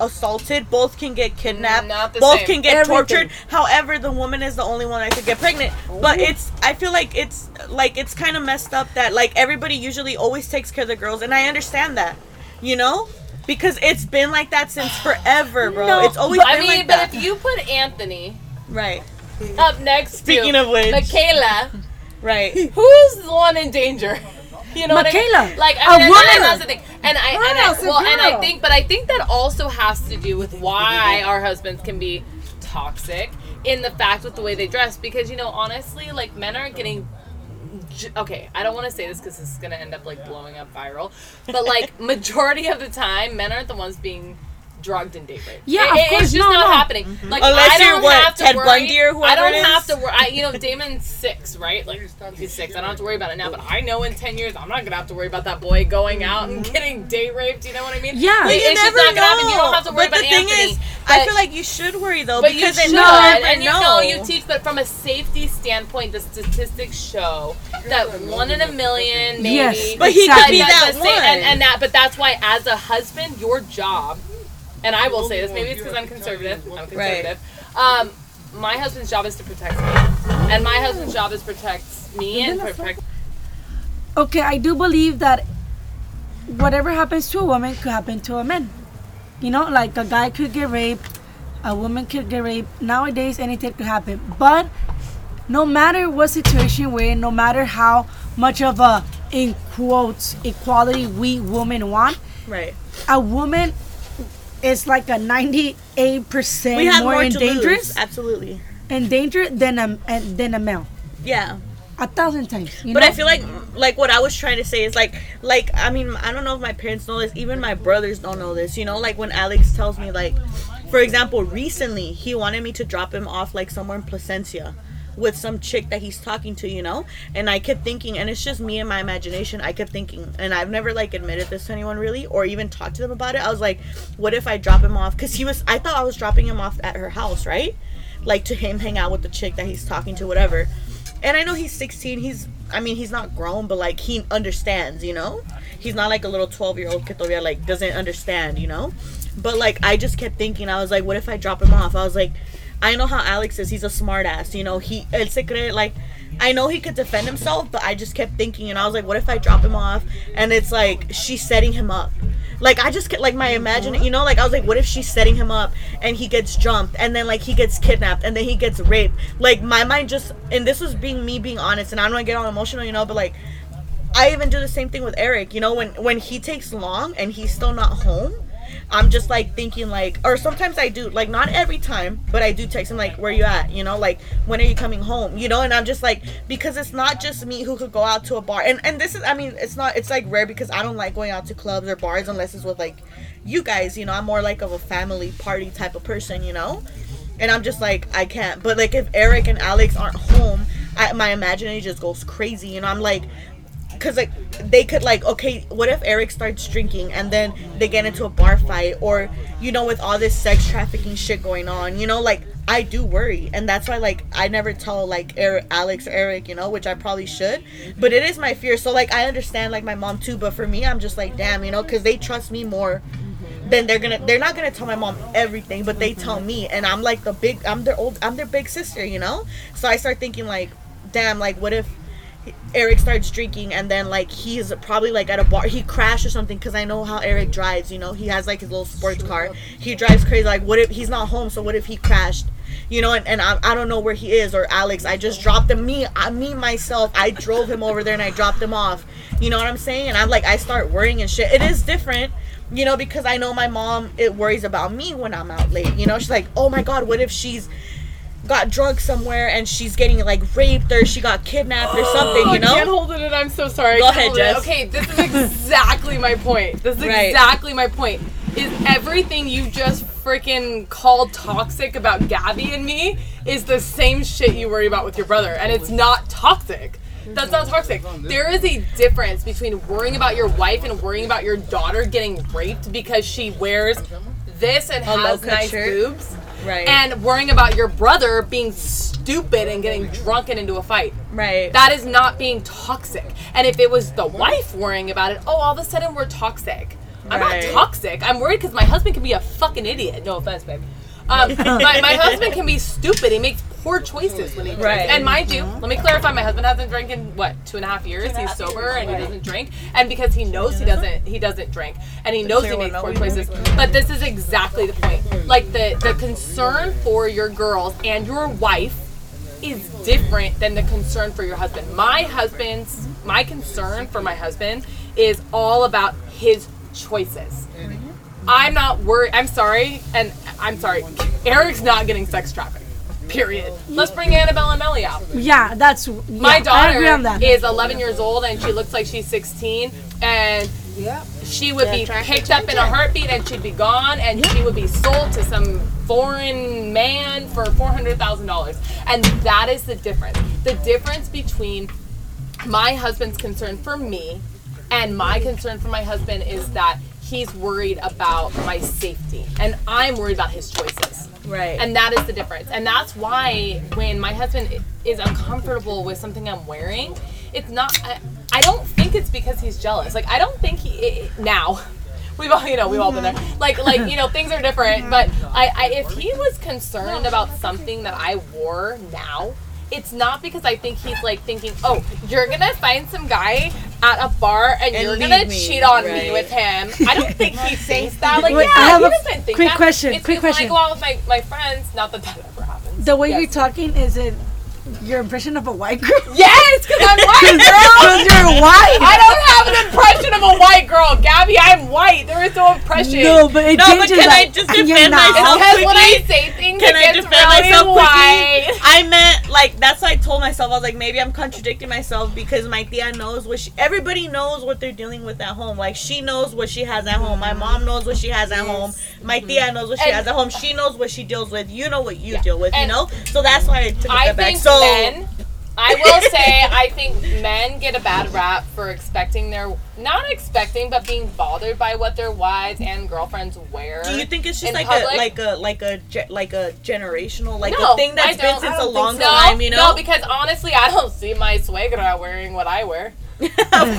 assaulted. Both can get kidnapped. Both same. can get Everything. tortured. However, the woman is the only one that could get pregnant. But it's. I feel like it's like it's kind of messed up that like everybody usually always takes care of the girls, and I understand that. You know. Because it's been like that since forever, bro. No, it's always I been mean, like but that. if you put Anthony right, up next Speaking to of which. Michaela, right. who's the one in danger? You know what I Michaela, mean? Like a I mean, and woman. that's the thing. And I and I well, and I think, but I think that also has to do with why our husbands can be toxic in the fact with the way they dress. Because you know, honestly, like men aren't getting. Okay, I don't want to say this because this is gonna end up like blowing up viral, but like majority of the time, men aren't the ones being drugged and date raped. Yeah, It- of course, it's just no, not no. happening. Like Unless I don't you're what, have to Ted worry. Bundy or I don't it have to worry. I, you know, Damon's six, right? Like he's six. I don't have to worry about it now. But I know in ten years, I'm not gonna have to worry about that boy going out and getting date raped. You know what I mean? Yeah. Like, you it's just never not gonna happen. You don't have to worry but about the thing Anthony. is, I feel like you should worry though but you because should, then you never and you know. know you teach. But from a safety standpoint, the statistics show that one in a million, maybe. Yes, But he could be But that the sa- and, one. and that, but that's why, as a husband, your job, and I will say this, maybe it's because I'm conservative. I'm conservative. Um, my husband's job is to protect me, and my husband's job is protect me and protect. okay i do believe that whatever happens to a woman could happen to a man you know like a guy could get raped a woman could get raped nowadays anything could happen but no matter what situation we're in no matter how much of a in quotes equality we women want right. a woman is like a 98% more, more, dangerous lose. Absolutely. danger than a than a male Yeah. a thousand times you But know? I feel like like what I was trying to say is like like I mean I don't know if my parents know this even my brothers don't know this you know like when Alex tells me like for example recently he wanted me to drop him off like somewhere in Placentia with some chick that he's talking to you know and I kept thinking and it's just me and my imagination I kept thinking and I've never like admitted this to anyone really or even talked to them about it I was like what if I drop him off because he was I thought I was dropping him off at her house right like to him hang out with the chick that he's talking to whatever and I know he's 16. He's, I mean, he's not grown, but like he understands, you know. He's not like a little 12 year old que todavía like doesn't understand, you know. But like I just kept thinking, I was like, what if I drop him off? I was like, I know how Alex is. He's a smart ass, you know. He, el like, I know he could defend himself, but I just kept thinking, and I was like, what if I drop him off? And it's like she's setting him up. Like I just like my imagine, you know, like I was like, what if she's setting him up and he gets jumped and then like he gets kidnapped and then he gets raped? Like my mind just, and this was being me being honest, and I don't want to get all emotional, you know, but like I even do the same thing with Eric. You know, when when he takes long and he's still not home, I'm just like thinking like, or sometimes I do like not every time, but I do text him like, where you at? You know, like when are you coming home? You know, and I'm just like because it's not just me who could go out to a bar, and and this is I mean it's not it's like rare because I don't like going out to clubs or bars unless it's with like you guys. You know, I'm more like of a family party type of person. You know. And I'm just like, I can't. But like, if Eric and Alex aren't home, I, my imagination just goes crazy. You know, I'm like, because like they could like okay what if eric starts drinking and then they get into a bar fight or you know with all this sex trafficking shit going on you know like i do worry. And that's why like i never tell like eric alex or eric you know which i probably should. But it is my fear. So like i understand like my mom too. But for me i'm just like damn you know because they trust me more then they're gonna they're not gonna tell my mom everything but they tell me. And i'm like the big i'm their old i'm their big sister you know? So i start thinking like damn, like what if Eric starts drinking and then like he's probably like at a bar he crashed or something because I know how Eric drives you know? He has like his little sports car. he drives crazy like what if he's not home so what if he crashed? You know and, and I, I don't know where he is or Alex I just dropped him me I me myself I drove him over there and I dropped him off. You know what I'm saying? And I'm like I start worrying and shit. It is different you know because I know my mom it worries about me when I'm out late you know? She's like oh my god what if she's got drugged somewhere and she's getting like raped or she got kidnapped or something, you oh, know? I can't hold it in. I'm so sorry. Go ahead, hold it. Jess. Okay, this is exactly my point. This is Right. exactly my point. Is everything you just freaking called toxic about Gabby and me is the same shit you worry about with your brother, and it's not toxic. That's not toxic. There is a difference between worrying about your wife and worrying about your daughter getting raped because she wears this and has nice shirt. boobs, Right. and worrying about your brother being stupid and getting drunk and into a fight. right. That is not being toxic. And if it was the wife worrying about it, oh, all of a sudden we're toxic. I'm Right. not toxic. I'm worried because my husband can be a fucking idiot. No offense, babe. Um, my, my husband can be stupid. He makes poor choices when he drinks. Right. And mind you, let me clarify: my husband hasn't drank in what two and a half years. He's sober and he doesn't drink. And because he knows he doesn't, he doesn't drink, and he knows he makes poor choices. But this is exactly the point. Like the the concern for your girls and your wife is different than the concern for your husband. My husband's my concern for my husband is all about his choices. I'm not worried. I'm sorry, and I'm sorry. Eric's not getting sex trafficked. Period. Let's bring Annabelle and Melly out. Yeah, that's yeah, My I agree daughter on that. is 11 years old and she looks like she's 16, and she would be picked up in a heartbeat and she'd be gone and she would be sold to some foreign man for $400,000. And that is the difference. The difference between my husband's concern for me and my concern for my husband is that he's worried about my safety and I'm worried about his choices. Right. And that is the difference. And that's why when my husband is uncomfortable with something I'm wearing, it's not. I, I don't think it's because he's jealous. Like I don't think he i now. We've all, you know, we've all been there. Mm-hmm. Like, like you know, things are different. Mm-hmm. But I, I, if he was concerned about something that I wore now, it's not because I think he's like thinking, oh, you're gonna find some guy at a bar and, And you're gonna me, cheat on me with him. I don't think he thinks that. Like, Wait, yeah, I have he a doesn't think quick that. question, It's quick because question. When I go out with my, my friends, not that that ever happens. the way Yes. you're talking is it your impression of a white girl? Yes, because I'm white, girl. Because you're white. I don't have an impression of a white girl, Gabby. I'm white. There is no impression. No, but it No, but changes. can I just you're defend not. myself? because when I say things, Can it I defend really myself white. quickly? I meant like that's why I told myself I was like maybe I'm contradicting myself because my tía knows what she everybody knows what they're dealing with at home. Like she knows what she has at home. My mm-hmm. mom knows what she has at home. My tía knows what she And- has at home. She knows what she deals with. You know what you Yeah. deal with, And you know? So that's why I took a I step back. So Oh. men. I will say, I think men get a bad rap for expecting their not expecting, but being bothered by what their wives and girlfriends wear. do you think it's just like public? a like a like a like a generational like No, a thing that's been since a long so. time, you know? No, because honestly, I don't see my suegra wearing what I wear. of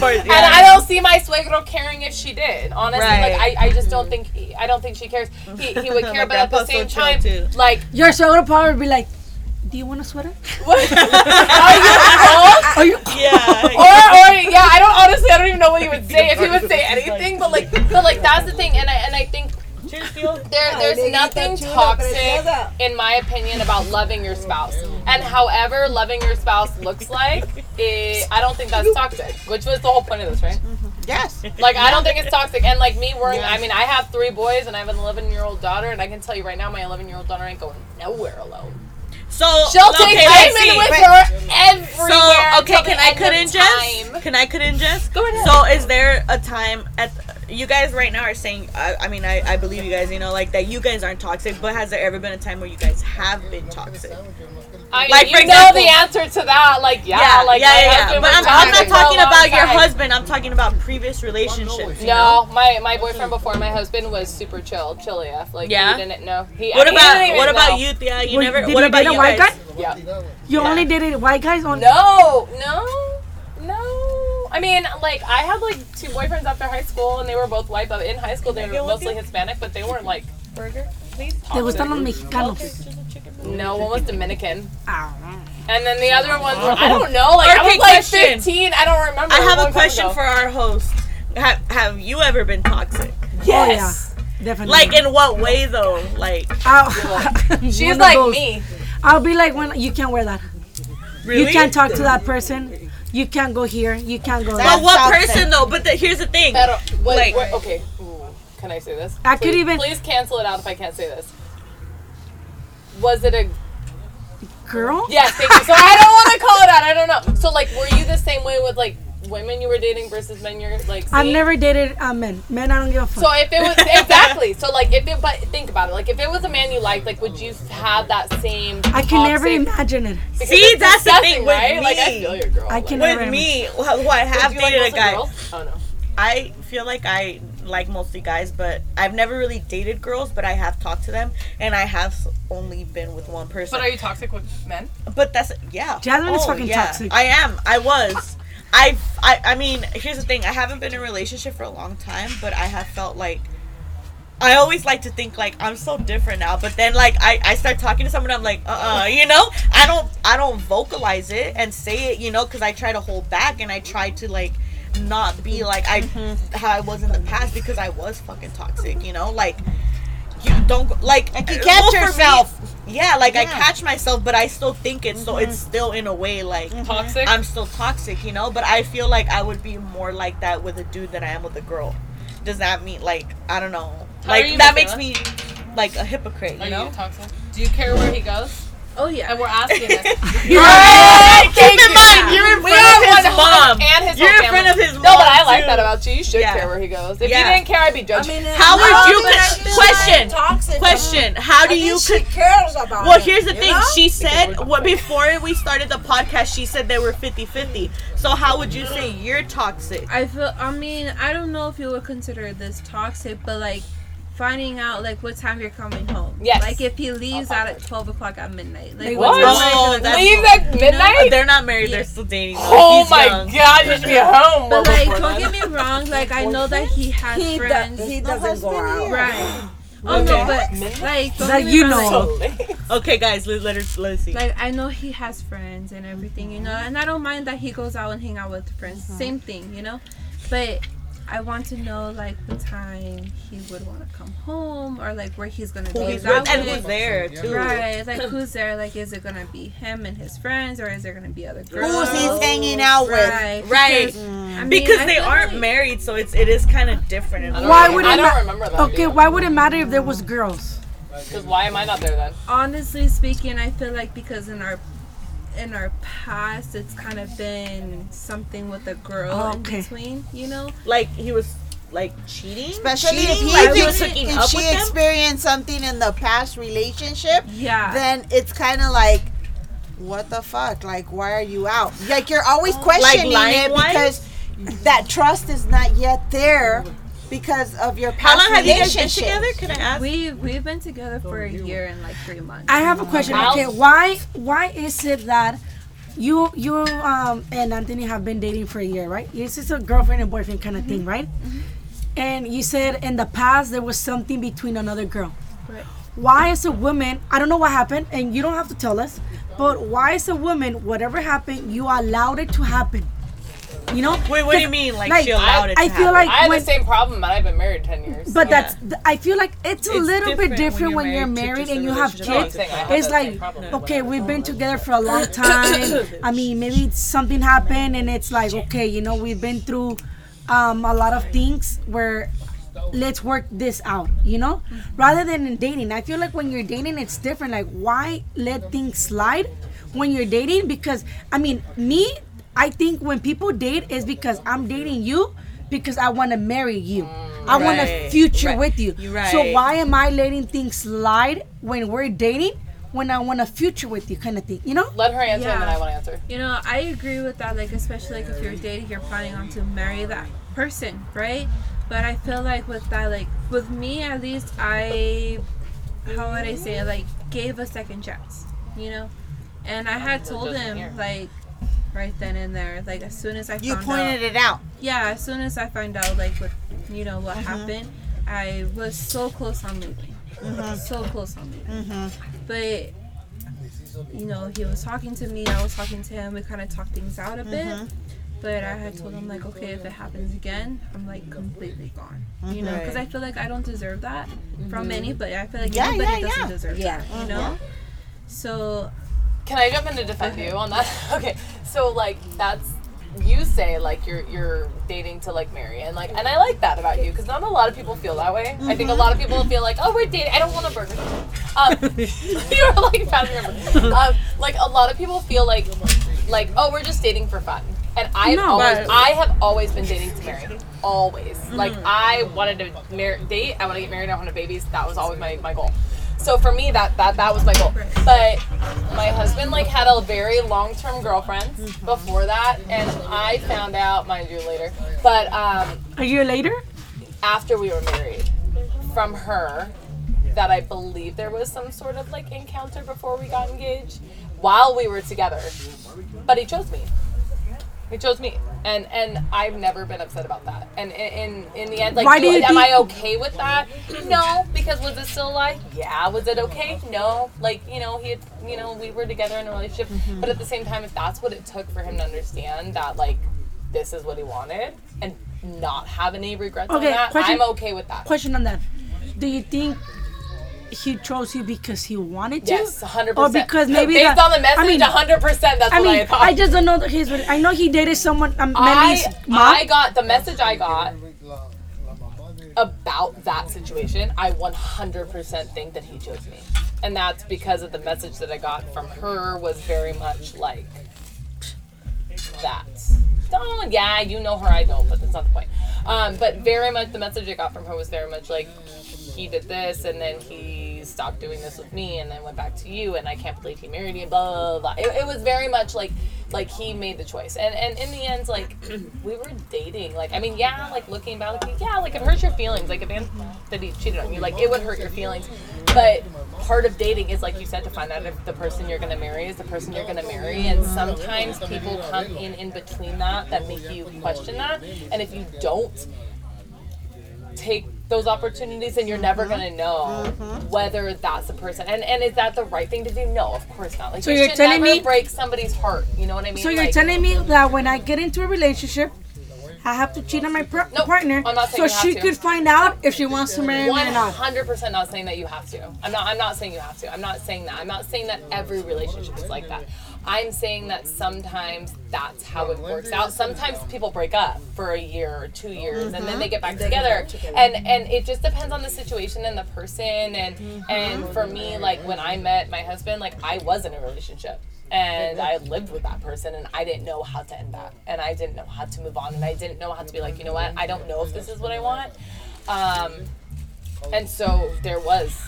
course, And I don't see my suegro caring if she did. Honestly, Right. like I, I just don't think I don't think she cares. He, he would My care, but at the same time, too. like, Your sugar probably would be like, "Do you want a sweater? what? are you cold? Are you?" Yeah. Or, or yeah, I don't honestly, I don't even know what he would say if he would say anything. But like, but like that's the thing, and I and I think there there's nothing toxic in my opinion about loving your spouse and however loving your spouse looks like eh, i don't think that's toxic which was the whole point of this right Yes. like i don't think it's toxic and like me worrying i mean i have three boys and i have an 11 year old daughter and i can tell you right now my 11 year old daughter ain't going nowhere alone So she'll okay, let's see. with Wait. her everywhere So okay, can I end cut in just? time. Can I cut in just? Go ahead. So is there a time at you guys right now are saying? I, I mean, I, I believe you guys. You know, like that you guys aren't toxic, but has there ever been a time where you guys have been toxic? I mean, Like, you for know example- the answer to that. Like, yeah, like yeah, my yeah, yeah. But I'm, I'm not toxic for a talking long about your time. husband. I'm talking about previous relationships. you know? No, my my boyfriend before my husband was super chill, chill AF. Like Yeah? he didn't know. He, What I mean, he about didn't even what about know. you, Thea? You Wait, never. did What you about date a you white guys? guy? Yeah. You Yeah. only dated white guys on. No, no, no. I mean, like I had like two boyfriends after high school, and they were both white. But in high school, they were mostly Hispanic, but they weren't like burger. Please. Te gustan los mexicanos. No, one was Dominican. Ah. And then the other ones were, I don't know, like I Okay, was like question. 15. I don't remember. I have a question for our host. Have, have you ever been toxic? Yes. Definitely. Like in what way though? Like I'll, She's like me. I'll be like when you can't wear that. really? You can't talk to that person. You can't go here. You can't go there. But what person though? But the, here's the thing. Pero, wait, Like- wait, okay. Ooh, can I say this? I could even- Please cancel it out if I can't say this. Was it a Girl? Yes, thank you. So I don't want to call it out. I don't know. So like, were you the same way with like women you were dating versus men you're like? I've never dated uh, men. Men, I don't give a fuck. So if it was exactly, so like if it, but think about it. Like if it was a man you liked, like would you have that same? I can never imagine it. because See, that's the thing with right? Like I me. feel your girl. I like, can With never me, who who I have you dated a mostly guy. girls? Oh no. I feel like I like mostly guys, but I've never really dated girls. But I have talked to them, and I have only been with one person. But are you toxic with men? But that's yeah. Oh, is fucking yeah. toxic. I am. I was. I, I I mean, here's the thing. I haven't been in a relationship for a long time, but I have felt like I always like to think like I'm so different now. But then like I, I start talking to someone, I'm like, uh, uh you know, I don't I don't vocalize it and say it, you know, because I try to hold back and I try to like not be like I how I was in the past because I was fucking toxic, you know, like. You don't like Like, you uh, catch well, for me, yourself. yeah, like I catch myself, but I still think it, so it's still in a way like Toxic. I'm still toxic, you know. But I feel like I would be more like that with a dude than I am with a girl. Does that mean like I don't know? How like that makes me like a hypocrite, you Are know? you toxic? Do you care where he goes? Oh yeah. And we're asking this. Right, Keep Thank in you. mind, you're in We front are of his mom. and his You're whole in front family. of his mom. No, but I like too. that about you. You should Yeah. care where he goes. If Yeah. you didn't care, I'd be judging. How would you con- question? like uh, Question: How do you? think Con- she cares about well, here's the thing. know? She said what before we started the podcast. She said they were 50-50. So how would you say you're toxic? I feel. I mean, I don't know if you would consider this toxic, but like finding out like what time you're coming home. Yes. Like if he leaves out at twelve o'clock at midnight. Like Like, what what? time are you Oh, gonna? Leave at midnight? They're not married. They're still dating. though. Oh He's my young. god, you should be home. But like, don't then. get me wrong. Like I know that he has He, friends. do, he doesn't go out. right. Oh no, but like don't That get me you wrong, know. like- Okay, guys, let, let her let us see. Like I know he has friends and everything, you know, and I don't mind that he goes out and hang out with friends. Mm-hmm. Same thing, you know. But I want to know like what time he would want to come home or like where he's gonna Who be he's out with and with. who's there too. Right, like who's there? Like, is it gonna be him and his friends, or is there gonna be other girls? Who's he hanging out with? Right, Right. because, I mean, Because I they aren't like- married, so it's it is kind of different. In Why way. would I it don't ma- remember that. Okay, why would it matter if there was girls? Because why am I not there then? honestly speaking, I feel like because in our in our past, it's kind of been something with a girl Oh, in between, you know. like he was like cheating? Especially if he like ex- was hooking if up she with them? experienced something in the past relationship, Yeah. then it's kind of like, what the fuck? Like, why are you out? Like, you're always oh. questioning lying it because that trust is not yet there because of your How past long have you guys been relationship. together? Can I ask? we we've been together for a year and like three months. I have a question. Wow. Okay, why why is it that you you um and Anthony have been dating for a year, right? This is a girlfriend and boyfriend kind of thing, right? And you said in the past there was something between another girl. Right. Why is a woman? I don't know what happened, and you don't have to tell us. But why is a woman? Whatever happened, you allowed it to happen. You know? Wait, what do you mean? Like, Like, she allowed it to I feel happen? like I had when- the same problem, but I've been married ten years. But Yeah. that's I feel like it's a It's little bit different different when when you're you're married to married just and you have relationship. No, I'm kids. saying I had It's like okay, we've been together for a long time. I mean, maybe something happened and it's like okay, you know, we've been through um, a lot of things where let's work this out, you know? Rather than in dating. I feel like when you're dating it's different. Like why let things slide when you're dating because I mean, me I think when people date is because I'm dating you because I want to marry you. I mm. want a future Right. with you. You're So why am I letting things slide when we're dating when I want a future with you kind of thing, you know? Let her answer and then I want to answer. You know, I agree with that. Like, especially like if you're dating, you're planning on to marry that person, right? But I feel like with that, like with me at least, I, how would I say, like gave a second chance, you know, and I had told him like right then and there, like as soon as I You pointed out, it out. yeah, as soon as I found out like what, you know, what Mm-hmm. happened, I was so close on leaving, Mm-hmm. so close on leaving, but you know, he was talking to me, I was talking to him. We kind of talked things out a bit. Mm-hmm. But I had told him like, okay, if it happens again, I'm like completely gone. You know, because I feel like I don't deserve that from anybody. I feel like Yeah, anybody yeah, doesn't yeah. deserve Yeah. that. You know. So Can I jump in to defend you on that? okay, so like that's you say like you're you're dating to like marry and like and I like that about you because not a lot of people feel that way. I think a lot of people feel like oh we're dating. I don't want a burger. Um, you're like remember. Um, like a lot of people feel like like oh we're just dating for fun. And I've No, always but- I have always been dating to marry. Always. Like I wanted to marry date, I want to get married, I want to have babies. That was always my, my goal. So for me that that that was my goal. But my husband like had a very long term girlfriend before that and I found out, mind you later, but um A year later? after we were married from her that I believe there was some sort of like encounter before we got engaged while we were together. But he chose me. He chose me. And and I've never been upset about that. And in in, in the end like Why do you am I okay with that? No, because was it still a lie? Yeah. Was it okay? No. Like, you know, he had you know, we were together in a relationship. Mm-hmm. But at the same time if that's what it took for him to understand that like this is what he wanted and not have any regrets on Okay, that, question- I'm okay with that. Question on that. Do you think he chose you because he wanted to? Yes, hundred Or because maybe based the- on the message, I mean- hundred percent. That's I what I mean, thought. I just don't know that his. I know he dated someone. Um, I, mom. I got the message I got about that situation. I 100% think that he chose me, and that's because of the message that I got from her was very much like that. Oh yeah, you know her, I don't, but that's not the point. Um, but very much the message I got from her was very much like he did this and then he stopped doing this with me and then went back to you and I can't believe he married you. Blah blah. blah. It, it was very much like like he made the choice and and in the end like we were dating. Like I mean yeah, like looking back, like yeah, like it hurts your feelings. Like if Anthony cheated on you, like it would hurt your feelings. But part of dating is like you said to find out if the person you're gonna marry is the person you're gonna marry and sometimes people come in in between that that make you question that and if you don't take those opportunities and you're never Mm-hmm. gonna know whether that's the person and and is that the right thing to do? No of course not. Like So you you're should telling never me- break somebody's heart you know what i mean? So you're Like, telling me that when I get into a relationship, I have to cheat on my Nope, partner so saying you have she to. could find out if she wants to marry me or not. hundred percent not saying that you have to. I'm not. I'm not saying you have to. I'm not saying that. I'm not saying that every relationship is like that. I'm saying that sometimes that's how it works out. Sometimes people break up for a year or two years and then they get back together. And and it just depends on the situation and the person. And and for me, like when I met my husband, like I was in a relationship. And I lived with that person, and I didn't know how to end that, and I didn't know how to move on, and I didn't know how to be like, you know what, I don't know if this is what I want, um, and so there was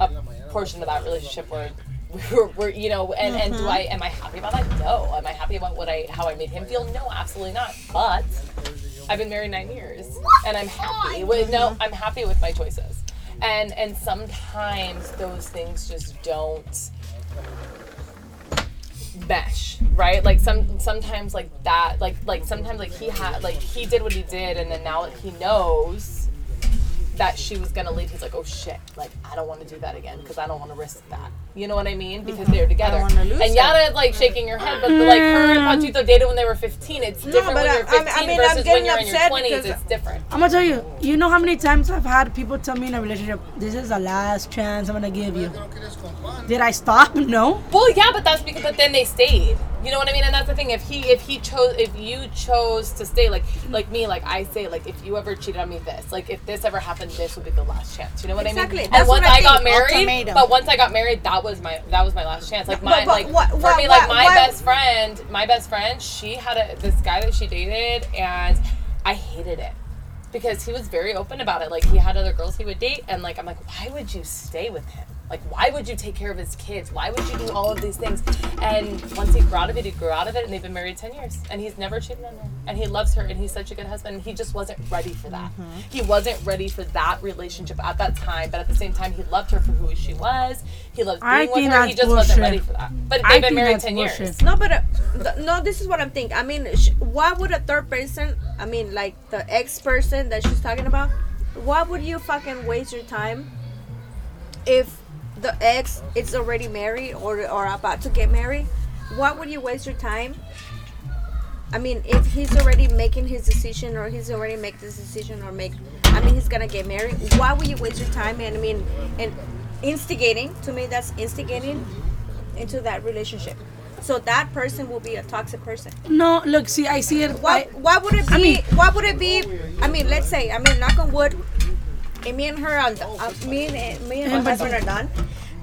a portion of that relationship where we were, were you know, and, and do I am I happy about that? No. Am I happy about what I how I made him feel? No, absolutely not. But I've been married nine years, and I'm happy with no, I'm happy with my choices, and and sometimes those things just don't mesh right? Like some sometimes like that like like sometimes like he had like he did what he did and then now he knows that she was gonna leave. He's like oh shit. Like i don't want to do that again because i don't want to risk that you know what i mean because mm-hmm. they're together and yada is like shaking her head but like her and mm-hmm. Panchito dated when they were 15 it's different but when I- you're mean- 15 I mean, I'm versus when getting you're in your upset 20s because- it's different I'm gonna tell you. You know how many times I've had people tell me in a relationship, "This is the last chance I'm gonna give you." Did I stop? No. Well, yeah, but that's because. But then they stayed. You know what I mean? And that's the thing. If he, if he chose, if you chose to stay, like, like me, like I say, like, if you ever cheated on me, this, like, if this ever happened, this would be the last chance. You know what Exactly. I mean? That's and once what I I, got married, but once I got married, that was my, that was my last chance. Like my, but like what- for what- me, like what- my best friend, my best friend, she had a this guy that she dated, and I hated it. Because he was very open about it. Like he had other girls he would date, and like I'm like, why would you stay with him? Like, why would you take care of his kids? Why would you do all of these things? And once he grew out of it, he grew out of it, and they've been married 10 years. And he's never cheated on her. And he loves her, and he's such a good husband. And he just wasn't ready for that. He wasn't ready for that relationship at that time, but at the same time, he loved her for who she was. He loved being I with her. He just wasn't bullshit. ready for that. But I they've been think married that's 10 years. bullshit. No, but uh, th- no, this is what I'm thinking. I mean, sh- why would a third person, I mean, like the ex person that she's talking about, why would you fucking waste your time if the ex is already married or or about to get married, why would you waste your time? I mean, if he's already making his decision or he's already make this decision or make, I mean, he's gonna get married. Why would you waste your time? And I mean, and instigating to me, that's instigating into that relationship. So that person will be a toxic person. No, look, see, I see it. Why? I, Why would it be? I mean- why would it be? I mean, let's say. I mean, knock on wood. And me and her, are, uh, me and me and my husband are done.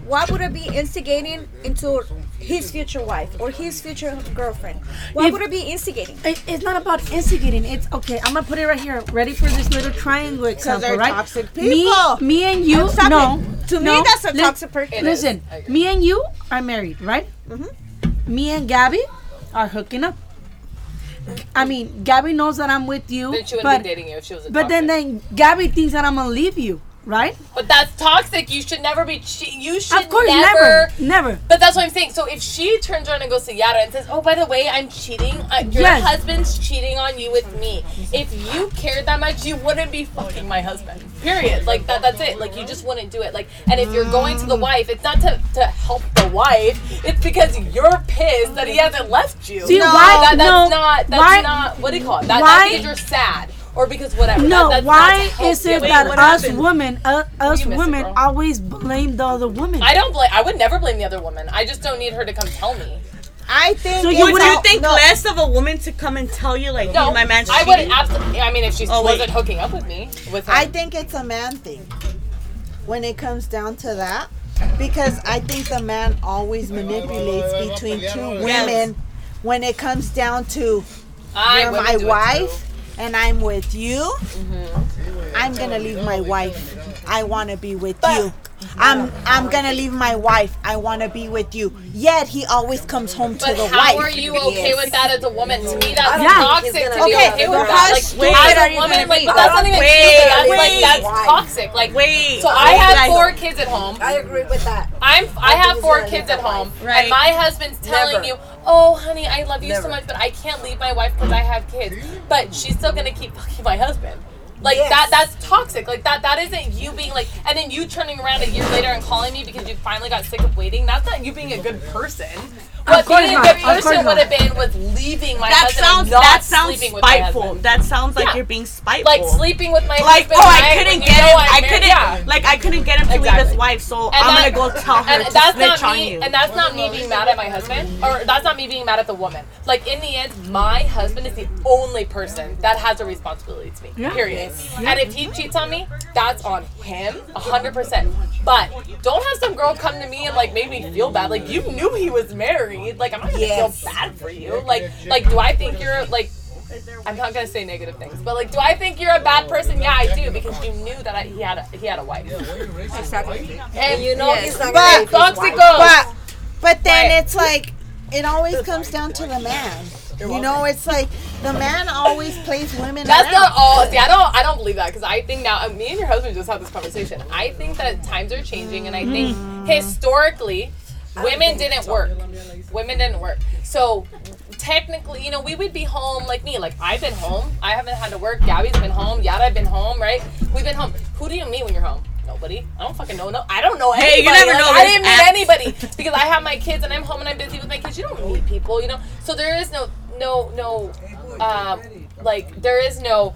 Why would I be instigating into his future wife or his future girlfriend? Why If- would I be instigating? it, it's not about instigating. It's okay. I'm gonna put it right here. Ready for this little triangle example, they're right? toxic Me, people. me me and you. Stop no, it. To no, me, that's a li- toxic person. Listen, me and you are married, right? Mm-hmm. Me and Gabby are hooking up. I mean, Gabby knows that I'm with you, Then she wouldn't but be dating you if she was a but then then Gabby thinks that I'm gonna leave you, right? But that's toxic. You should never be. Che- you should Of course, never. never, never. But that's what I'm saying. So if she turns around and goes to Yara and says, "Oh, by the way, I'm cheating. Uh, your Yes. husband's cheating on you with me." If you cared that much, you wouldn't be fucking my husband. Period. Like that. That's it. Like you just wouldn't do it. Like, and if you're going to the wife, it's not to to help the wife. It's because you're pissed that he hasn't left you. See, no, why- That, that's no, not. That's why- not. What do you call it? That, why- that's because you're sad. Or because whatever. No, That- that's why is it Wait, that us happened? women, uh, us You miss it, women, always blame the other woman? I don't blame. I would never blame the other woman. I just don't need her to come tell me. I think. So you Would you think no, less of a woman to come and tell you like, No, hey, my man"? I cheating? would absolutely. I mean, if she Oh, wasn't hooking up with me, with him, I think it's a man thing when it comes down to that. Because I think the man always manipulates between two women when it comes down to I you're my wife too. And I'm with you. I'm gonna leave my wife. I wanna be with you. I'm I'm gonna leave my wife. I wanna be with you. Yet he always comes home to But the how wife. are you okay with that as a woman? To me, that's Yeah. toxic to gonna be be okay okay, with but that. Like, stupid as a you woman, like, but that's not even Wait, stupid. That's like wait. that's Why? toxic. Like, Wait. so I have four kids at home. I agree with that. I'm I have four kids at home, Right. and my husband's telling Never. you, "Oh, honey, I love you so much, but I can't leave my wife because I have kids." But she's still gonna keep fucking my husband. Like Yes. that that's toxic. Like that that isn't you being like and then you turning around a year later and calling me because you finally got sick of waiting. That's not you being a good person. What course being a not. good person would have been was leaving my that husband sounds and not that sounds sleeping with my spiteful. husband. That sounds like Yeah. you're being spiteful. like sleeping with my husband. Like, oh, I couldn't get him. I'm I married. couldn't. Yeah. Like, I couldn't get him to leave his wife, so And I'm that- gonna go tell her and to that's snitch not on me, you. And that's not me being mad at my husband, or that's not me being mad at the woman. Like in the end, my husband is the only person that has a responsibility to me. Yeah. Period. And if he cheats on me, that's on him, hundred percent. But don't have some girl come to me and like make me feel bad. Like you knew he was married. Like I'm not gonna Yes. feel bad for you. Like like do I think you're like I'm not gonna say negative things, but like, do I think you're a bad person? Yeah, I do because you knew that I, he had a, he had a wife. Exactly. And You know he's not But- gonna leave toxic But but then Right. it's like it always comes down to the man. You know, it's like the man always plays women. That's around. not all. See, I don't. I don't believe that because I think now. uh, Me and your husband just had this conversation. I think that times are changing, and I think historically, women didn't work. Women didn't work. So technically, you know, we would be home like me. Like I've been home. I haven't had to work. Gabby's been home. Yada, I've been home. Right? We've been home. Who do you meet when you're home? Nobody. I don't fucking know. No, I don't know Hey, you never Like, know I didn't meet app. anybody because I have my kids and I'm home and I'm busy with my kids. You don't meet people, you know. So there is no, no, no, um, like there is no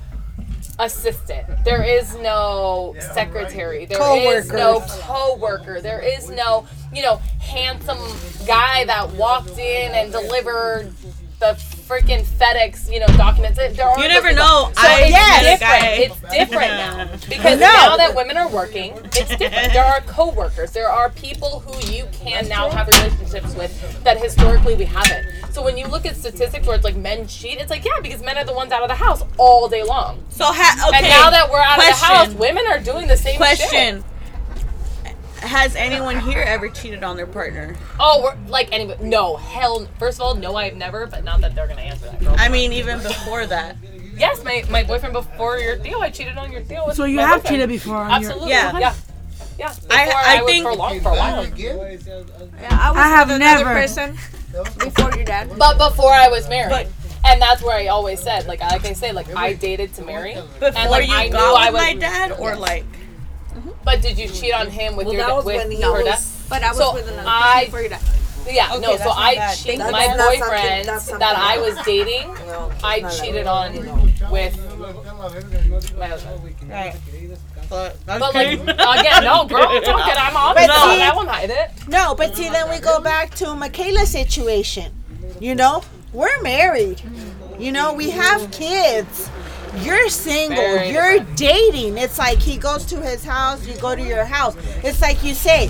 assistant. There is no secretary. There is no co-worker. There is no, you know, handsome guy that walked in and delivered the freaking FedEx, you know, documents. There are You never know. So I it's met a different. It's different now because No. now that women are working, it's different. There are co-workers. There are people who you can now have relationships with that historically we haven't. So when you look at statistics where it's like men cheat, it's like yeah, because men are the ones out of the house all day long. So ha- okay. And now that we're out of the house, women are doing the same Question: shit. Has anyone here ever cheated on their partner? Oh, we're like anybody? No, hell. First of all, no, I've never. But not that they're gonna answer that. Girl. I mean, even before that. yes, my my boyfriend before your deal, I cheated on your deal. With So you have boyfriend. cheated before on your- Absolutely. Yeah. Yeah. Yeah. Before I- I was think- for long for a while. Yeah, I was I have with another never. person before your dad. But before I was married. But- and that's where I always said, like, like I say, like I dated to marry, Before and like you I knew got I was my dad, or like. But did you cheat on him with Well, your that was with when he her was- But I was So, with another I- before you died. Yeah, Okay, no. So I bad. cheated. That's My not something- boyfriend that I was dating, No, I cheated that on with my husband. Right. But, But like again, no, girl, talk it. I'm honest. But about see- I won't hide it. No, but see, then we go back to Michaela's situation. You know, we're married. You know, we have kids. You're single. Very You're dating. It's like he goes to his house, you go to your house. It's like you say,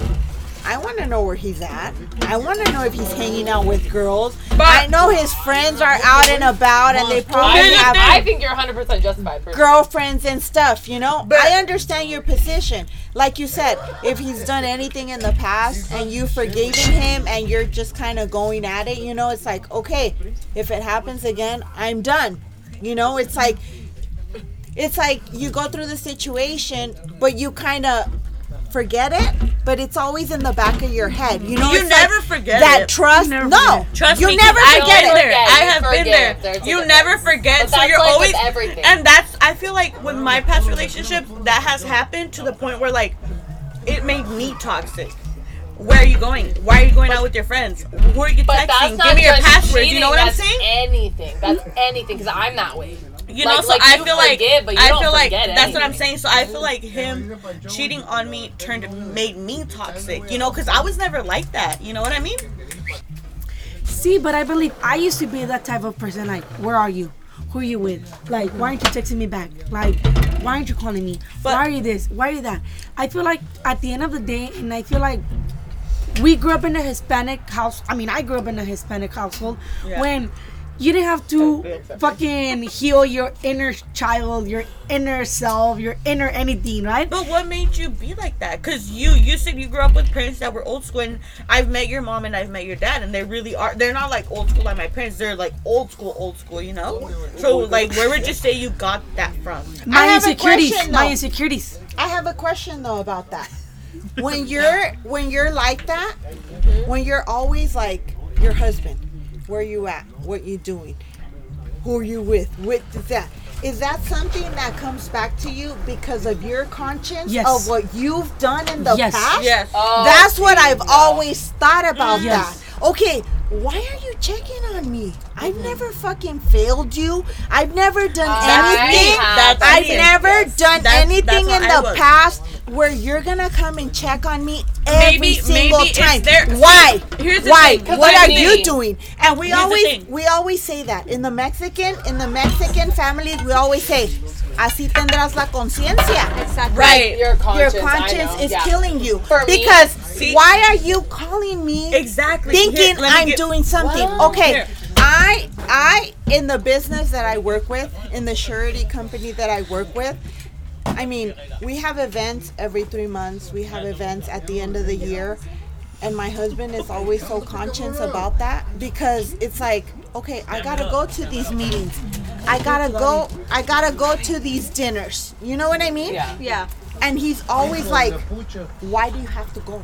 I want to know where he's at. I want to know if he's hanging out with girls. I know his friends are out and about and they probably I, have I think you're 100 percent justified. personally. girlfriends and stuff, you know? I understand your position. Like you said, if he's done anything in the past and you forgiven him and you're just kind of going at it, you know, it's like, okay, if it happens again, I'm done. You know, it's like it's like you go through the situation, but you kind of forget it, but it's always in the back of your head. You know, You never like forget that it. trust. never no, Trust you me, never 'cause I've forget it. Forget, I you have been there. There's You never forget, so you're like always everything. And that's I feel like with my past relationship, that has happened to the point where like it made me toxic. Where are you going? Why are you going out with your friends? Who are you But texting? that's not Give me your just password. You know what I'm saying? Anything. That's anything. Because I'm that way. You Like- know, so like I you feel like forgive, but you I don't feel like forget that's what I'm saying. So I feel like him cheating on me turned made me toxic. You know, because I was never like that. You know what I mean? See, but I believe I used to be that type of person. Like, where are you? Who are you with? Like, why aren't you texting me back? Like, why aren't you calling me? But- why are you this? Why are you that? I feel like at the end of the day, and I feel like we grew up in a Hispanic house. I mean, I grew up in a Hispanic household Yeah. when you didn't have to fucking heal your inner child, your inner self, your inner anything, right? But what made you be like that? Cause you you said you grew up with parents that were old school, and I've met your mom and I've met your dad, and they really are. They're not like old school like my parents. They're like old school, old school. You know. So like, where would you say you got that from? My insecurities. question, My insecurities. I have a question though about that. When you're when you're like that, mm-hmm. when you're always like your husband, where you at? What you doing? Who are you with? With that. Is that something that comes back to you because of your conscience Yes. of what you've done in the Yes. past? Yes. Oh, That's what oh, I've always thought about Yes. that. Okay, why are you checking on me? I've mm-hmm. never fucking failed you. I've never done I anything. have. That's I've never Yes. done That's- anything that's in I the was. past where you're gonna come and check on me every Maybe- single maybe it's time. there- Why? Here's the Why? thing. 'Cause What I'm are you doing? And we Here's always we always say that in the Mexican in the Mexican families we always say, "Así tendrás la conciencia." Exactly. Right. Your conscience, Your conscience is yeah. killing you For me- because See? why are you calling me Exactly. thinking Here, I'm get- doing something. Wow. Okay. Here. I I in the business that I work with, in the surety company that I work with, I mean, we have events every 3 months. We have events at the end of the year. And my husband is always so conscious about that because it's like, okay, I got to go to these meetings. I got to go I got to go to these dinners. You know what I mean? Yeah. Yeah. And he's always like, why do you have to go?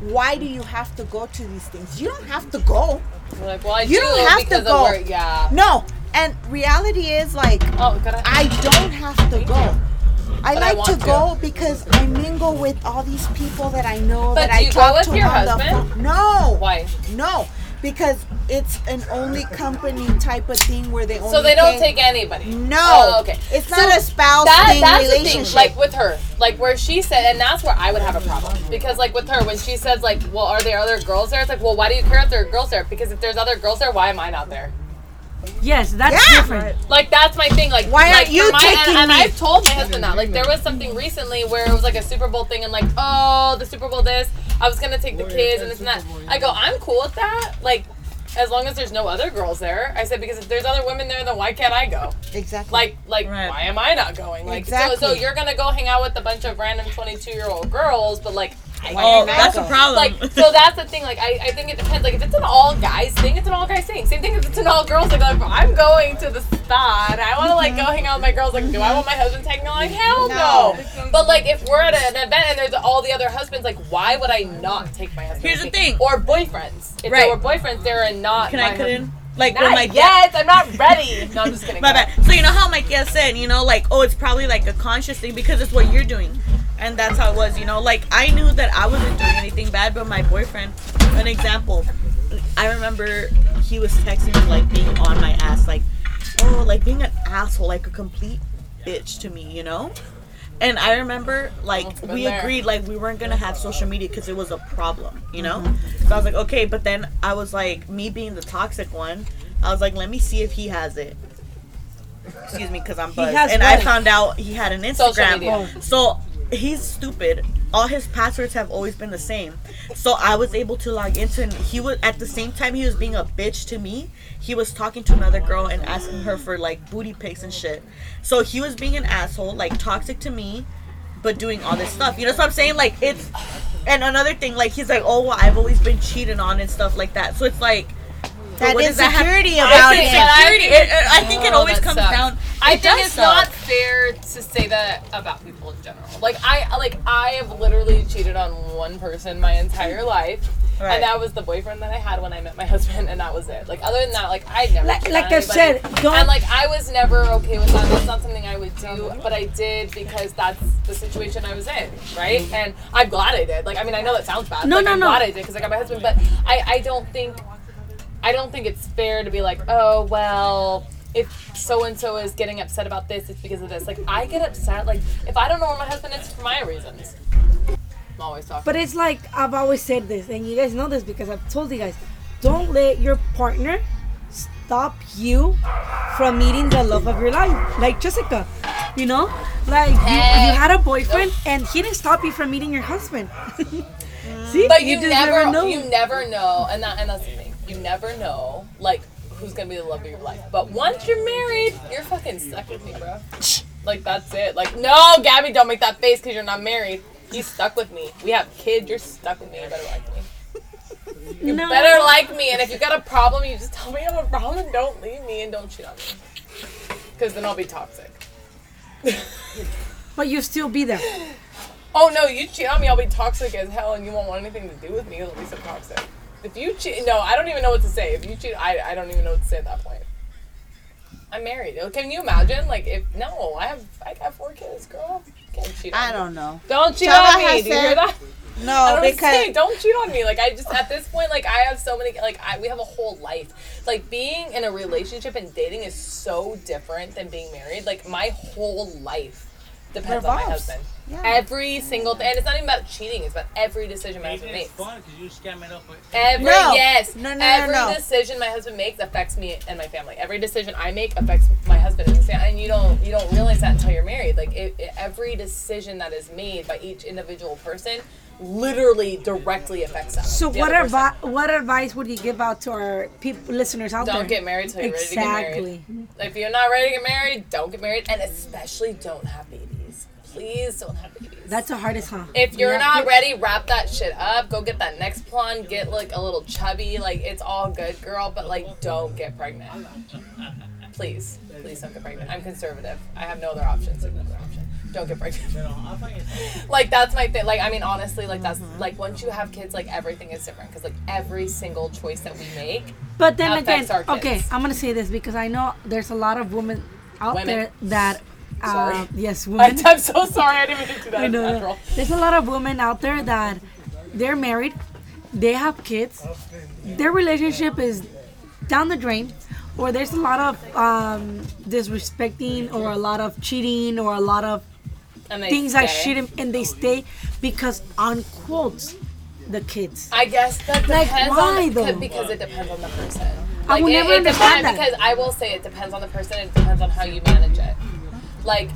Why do you have to go to these things? You don't have to go. We're like, well, I You do don't have to go. of work. Yeah. No. And reality is like Oh, gotta. I don't have to go. I But like want to to. go because I mingle with all these people that I know But that do I you go talk with to your on the phone. No. Why? No. Because it's an only company type of thing where they only So they don't pay- take anybody. No. Oh, okay. It's So not a spouse that, thing that's the thing, like with her, like where she said, and that's where I would have a problem because, like with her, when she says, like, well, are there other girls there? It's like, well, why do you care if there are girls there? Because if there's other girls there, why am I not there? Yes, that's Yeah. different. Like that's my thing. Like Why like, aren't you my, taking and, and me? I've told my husband that. Like there was something recently where it was like a Super Bowl thing, and like, oh, the Super Bowl this. I was gonna take the kids and this and that. I go, I'm cool with that. Like. As long as there's no other girls there, I said because if there's other women there, then why can't I go? exactly. Like, like, Right. why am I not going? Like, so, so you're gonna go hang out with a bunch of random 22 year old girls, but like, I Why Oh, that's the problem. like, so that's the thing. Like, I, I think it depends. Like, if it's an all guys thing, it's an all guys thing. Same thing if it's an all girls thing. Like, if I'm going to the spa and I want to like go hang out with my girls. Like, do I want my husband tagging along? Like, hell no. No. But like, if we're at an event and there's all the other husbands, like, why would I not take my husband? Here's the thing. Or boyfriends. If Right. they were boyfriends, they're not. Can I cut in? Like Not when my yet. I'm not ready. No, I'm just kidding. My bad. So you know how my dad said, you know, like, oh, it's probably like a conscious thing because it's what you're doing. And that's how it was. You know, like I knew that I wasn't doing anything bad, but my boyfriend, an example, I remember he was texting me like being on my ass, like, oh, like being an asshole, like a complete bitch to me, you know. And I remember, like, we there. agreed, like, we weren't gonna have social media because it was a problem, you know. So I was like, okay, but then I was like, me being the toxic one, I was like, let me see if he has it. Excuse me, because I'm buzzed. has And I found out he had an Instagram. So he's stupid. All his passwords have always been the same. So I was able to log into and he was at the same time he was being a bitch to me, he was talking to another girl and asking her for like booty pics and shit. So he was being an asshole, like toxic to me, but doing all this stuff. You know what I'm saying? Like it's and another thing, like he's like, Oh well, I've always been cheated on and stuff like that. So it's like That what does that insecurity about it. that- insecurity. It- it- I think it Oh, always comes sucks. down. I think it's suck. not fair to say that about people in general. Like I like I have literally cheated on one person my entire life. Right. And that was the boyfriend that I had when I met my husband, and that was it. Like other than that, like I never. Like- cheated like I said, don't- And like I was never okay with that. That's not something I would do, but I did because that's the situation I was in, right? Mm-hmm. And I'm glad I did. Like I mean, I know that sounds bad. No, like, no, I'm no. glad I did because I got my husband, but I I don't think I don't think it's fair to be like, oh well, if so and so is getting upset about this, it's because of this. Like I get upset. Like if I don't know where my husband is, for my reasons. I'm always talking. But it's like I've always said this, and you guys know this because I've told you guys. Don't let your partner stop you from meeting the love of your life. Like Jessica, you know, like you, Hey. you had a boyfriend, and he didn't stop you from meeting your husband. See, but you, just never, know. you never know, and that and that's the thing. You never know, like who's gonna be the love of your life. But once you're married, you're fucking stuck with me, bro. Like that's it. Like no, Gabby, don't make that face because you're not married. You stuck with me. We have kids. You're stuck with me. You better like me. You No. better like me. And if you got a problem, you just tell me I have a problem. and Don't leave me and don't cheat on me. Because then I'll be toxic. but you'll still be there. Oh no, you cheat on me, I'll be toxic as hell, and you won't want anything to do with me. It'll be so toxic. If you cheat, no, I don't even know what to say. If you cheat, I, I don't even know what to say at that point. I'm married. Can you imagine? Like, if no, I have I got four kids, girl. Can't cheat. On I don't know. Don't cheat Chava on me. Do you hear that? I No, don't because say, don't cheat on me. Like I just at this point, like I have so many. Like I, we have a whole life. Like being in a relationship and dating is so different than being married. Like my whole life depends on my Revolves. husband. Yeah. Every single thing, and it's not even about cheating. It's about every decision my husband Even it's makes. fun because you scam it up with Every No. yes, No, no, no, every no. decision my husband makes affects me and my family. Every decision I make affects my husband and his family. And you don't you don't realize that until you're married. Like it, it- every decision that is made by each individual person literally directly affects them. So the what other person. advi- what advice would you give out to our people listeners out there? Don't get married till you're ready to get married. exactly. married. If you're not ready to get married, don't get married, and especially don't have babies. Please don't have babies. That's the hardest, huh? If you're Yeah. not ready, wrap that shit up. Go get that Nexplanon. Get like a little chubby. Like it's all good, girl. But like, don't get pregnant. Please, please don't get pregnant. I'm conservative. I have no other options. No other option. Don't get pregnant. you know, I find it like that's my thing. Like I mean, honestly, like that's mm-hmm. like once you have kids, like everything is different. Because like every single choice that we make, But then again, affects our okay. I'm gonna say this because I know there's a lot of women out Women. there that, uh, Sorry. yes, women. I'm so sorry. I didn't mean to do that. I know. There's a lot of women out there that they're married, they have kids, their relationship is down the drain, or there's a lot of um, disrespecting, or a lot of cheating, or a lot of things that stay. shouldn't, and they stay because on quotes, the kids. I guess that Like, depends why, on though? because it depends on the person. I will it, never it understand depends, that. because I will say it depends on the person. It depends on how you manage it. Like,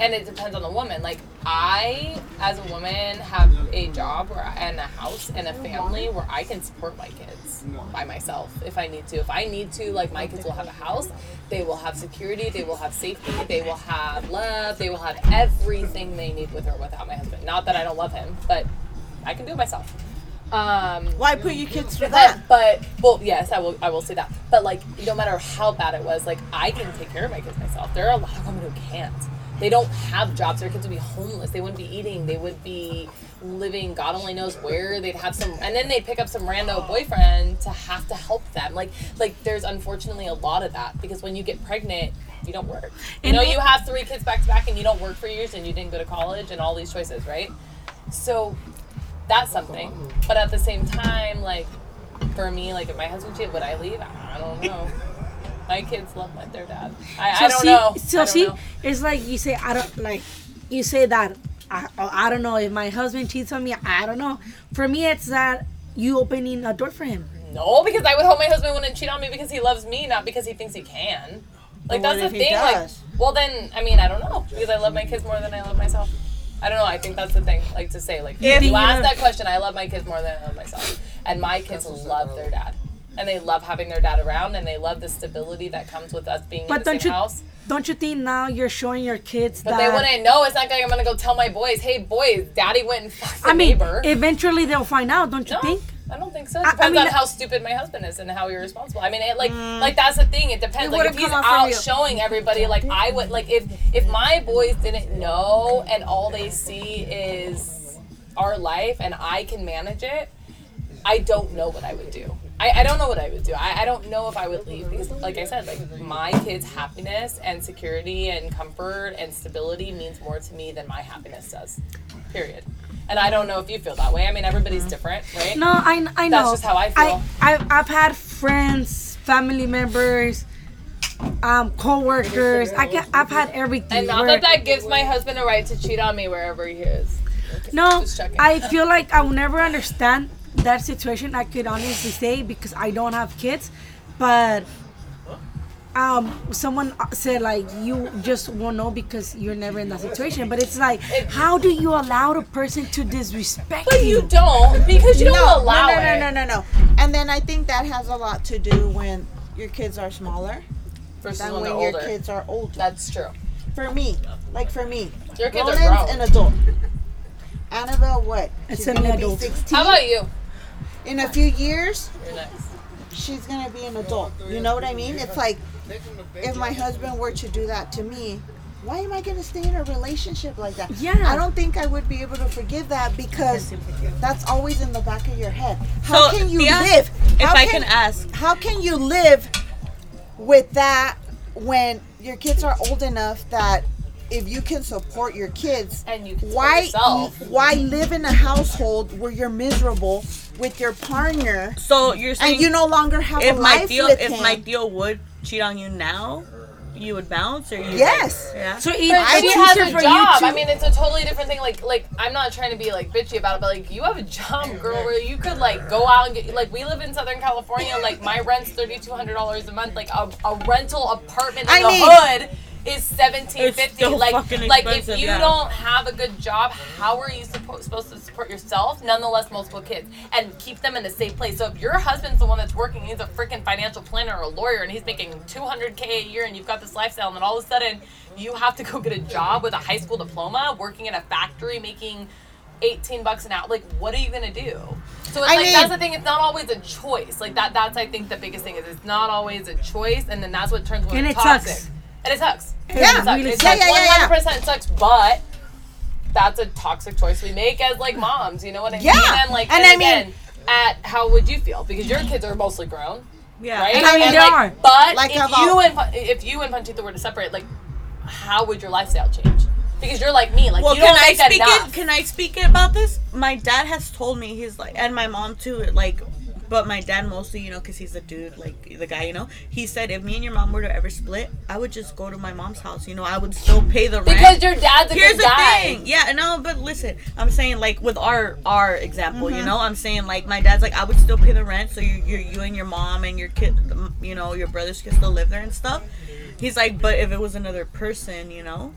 and it depends on the woman. Like I, as a woman, have a job where and a house and a oh, family where I can support my kids by myself if I need to. If I need to, like my kids will have a house. They will have security. They will have safety. They will have love. They will have everything they need with or without my husband. Not that I don't love him, but I can do it myself. Um, why put your kids through that? but, but well, yes, I will. I will say that. But like, no matter how bad it was, like I can take care of my kids myself. There are a lot of women who can't. They don't have jobs. Their kids would be homeless. They wouldn't be eating. They would be living God only knows where. They'd have some, and then they'd pick up some rando boyfriend to have to help them. Like, like there's unfortunately a lot of that because when you get pregnant, you don't work. You know, it- you have three kids back to back, and you don't work for years, and you didn't go to college, and all these choices, right? So that's something. But at the same time, like for me, like if my husband cheated, would I leave? I don't know. My kids love my, their dad. I, I don't see, know. So don't see, know. it's like you say I don't like. You say that I, oh, I don't know if my husband cheats on me. I don't know. For me, it's that you opening a door for him. No, because I would hope my husband wouldn't cheat on me because he loves me, not because he thinks he can. Like But what that's the if he thing. Like, well then, I mean, I don't know because I love my kids more than I love myself. I don't know. I think that's the thing. Like to say, like If you you- ask that question, I love my kids more than I love myself, and my kids love their dad, and they love having their dad around, and they love the stability that comes with us being But in the don't same you house. don't you think now you're showing your kids But that they wouldn't know. It's not like I'm gonna go tell my boys, "Hey, boys, daddy went and fucked the I mean, neighbor." eventually they'll find out. Don't you No, think? I don't think so. It I- I depends mean, on how stupid my husband is and how irresponsible. I mean, it, like, mm. like that's the thing. It depends. It like, if he's come off from out showing everybody, like I would, like if if my boys didn't know and all they see is our life and I can manage it, I don't know what I would do. I, I don't know what I would do. I, I don't know if I would leave because, like I said, like my kids' happiness and security and comfort and stability means more to me than my happiness does. Period. And I don't know if you feel that way. I mean, everybody's different, right? No, I, I know. That's just how I feel. I, I've, I've had friends, family members, um, co-workers. I get, I've had everything. And not that that gives my husband a right to cheat on me wherever he is. No, I feel like I will never understand that situation. I could honestly say because I don't have kids, but um, someone said like you just won't know because you're never in that situation. But it's like, how do you allow the person to disrespect But you? you don't because you don't allow no, no, it. no, no, no, no. And then I think that has a lot to do when your kids are smaller Versus than when when your older. kids are older. That's true. For me, like for me, Your kids are grown. an adult. Annabelle, what? It's She's gonna be semi-adult. 16. How about you? In a few years, You're next. She's gonna be an adult. You know what I mean? It's like if my husband were to do that to me, why am I gonna stay in a relationship like that? Yeah. I don't think I would be able to forgive that because that's always in the back of your head. How So, can you Thea, live? If How I can ask, how can you live with that when your kids are old enough that if you can support your kids And you can why yourself. why live in a household where you're miserable with your partner so you're saying and you no longer have if a my life deal with if him my deal would cheat on you now, you would bounce or you yes yeah. So it, But it's she has a job. I mean, it's a totally different thing. Like, like I'm not trying to be like bitchy about it, but like you have a job, girl, where you could like go out and get. Like we live in Southern California. Like my rent's thirty two hundred dollars a month. Like a, a rental apartment in I the mean- hood is seventeen It's fifty. Like, like if you yeah. don't have a good job, how are you suppo- supposed to support yourself? Nonetheless, multiple kids and keep them in a safe place. So if your husband's the one that's working, he's a freaking financial planner or a lawyer, and he's making two hundred k a year, and you've got this lifestyle, and then all of a sudden you have to go get a job with a high school diploma, working in a factory, making. 18 bucks an hour like what are you gonna do so it's I like mean- that's the thing it's not always a choice like that that's i think the biggest thing is it's not always a choice and then that's what turns women And it toxic sucks. And it sucks It Yeah. sucks. really It sucks. sucks. Yeah, yeah, yeah, 100% sucks, but that's a toxic choice we make as like moms. You know what I mean? Yeah. And like, And and, I mean- at how would you feel? Because your kids are mostly grown, Yeah. right? And I mean, they like, are. But Like if about- you and if you and Panchita were to separate, like, how would your lifestyle change? Because you're like me, like Well, you can don't I make speak enough. it? Can I speak about this? My dad has told me he's like, and my mom too. Like, but my dad mostly, you know, because he's a dude, like the guy, you know. He said if me and your mom were to ever split, I would just go to my mom's house. You know, I would still pay the rent. because your dad's a Here's good the guy. thing. Yeah, no, but listen, I'm saying like with our our example, Mm-hmm. you know, I'm saying like my dad's like I would still pay the rent, so you you you and your mom and your kid, you know, your brothers can still live there and stuff. He's like, but if it was another person, you know,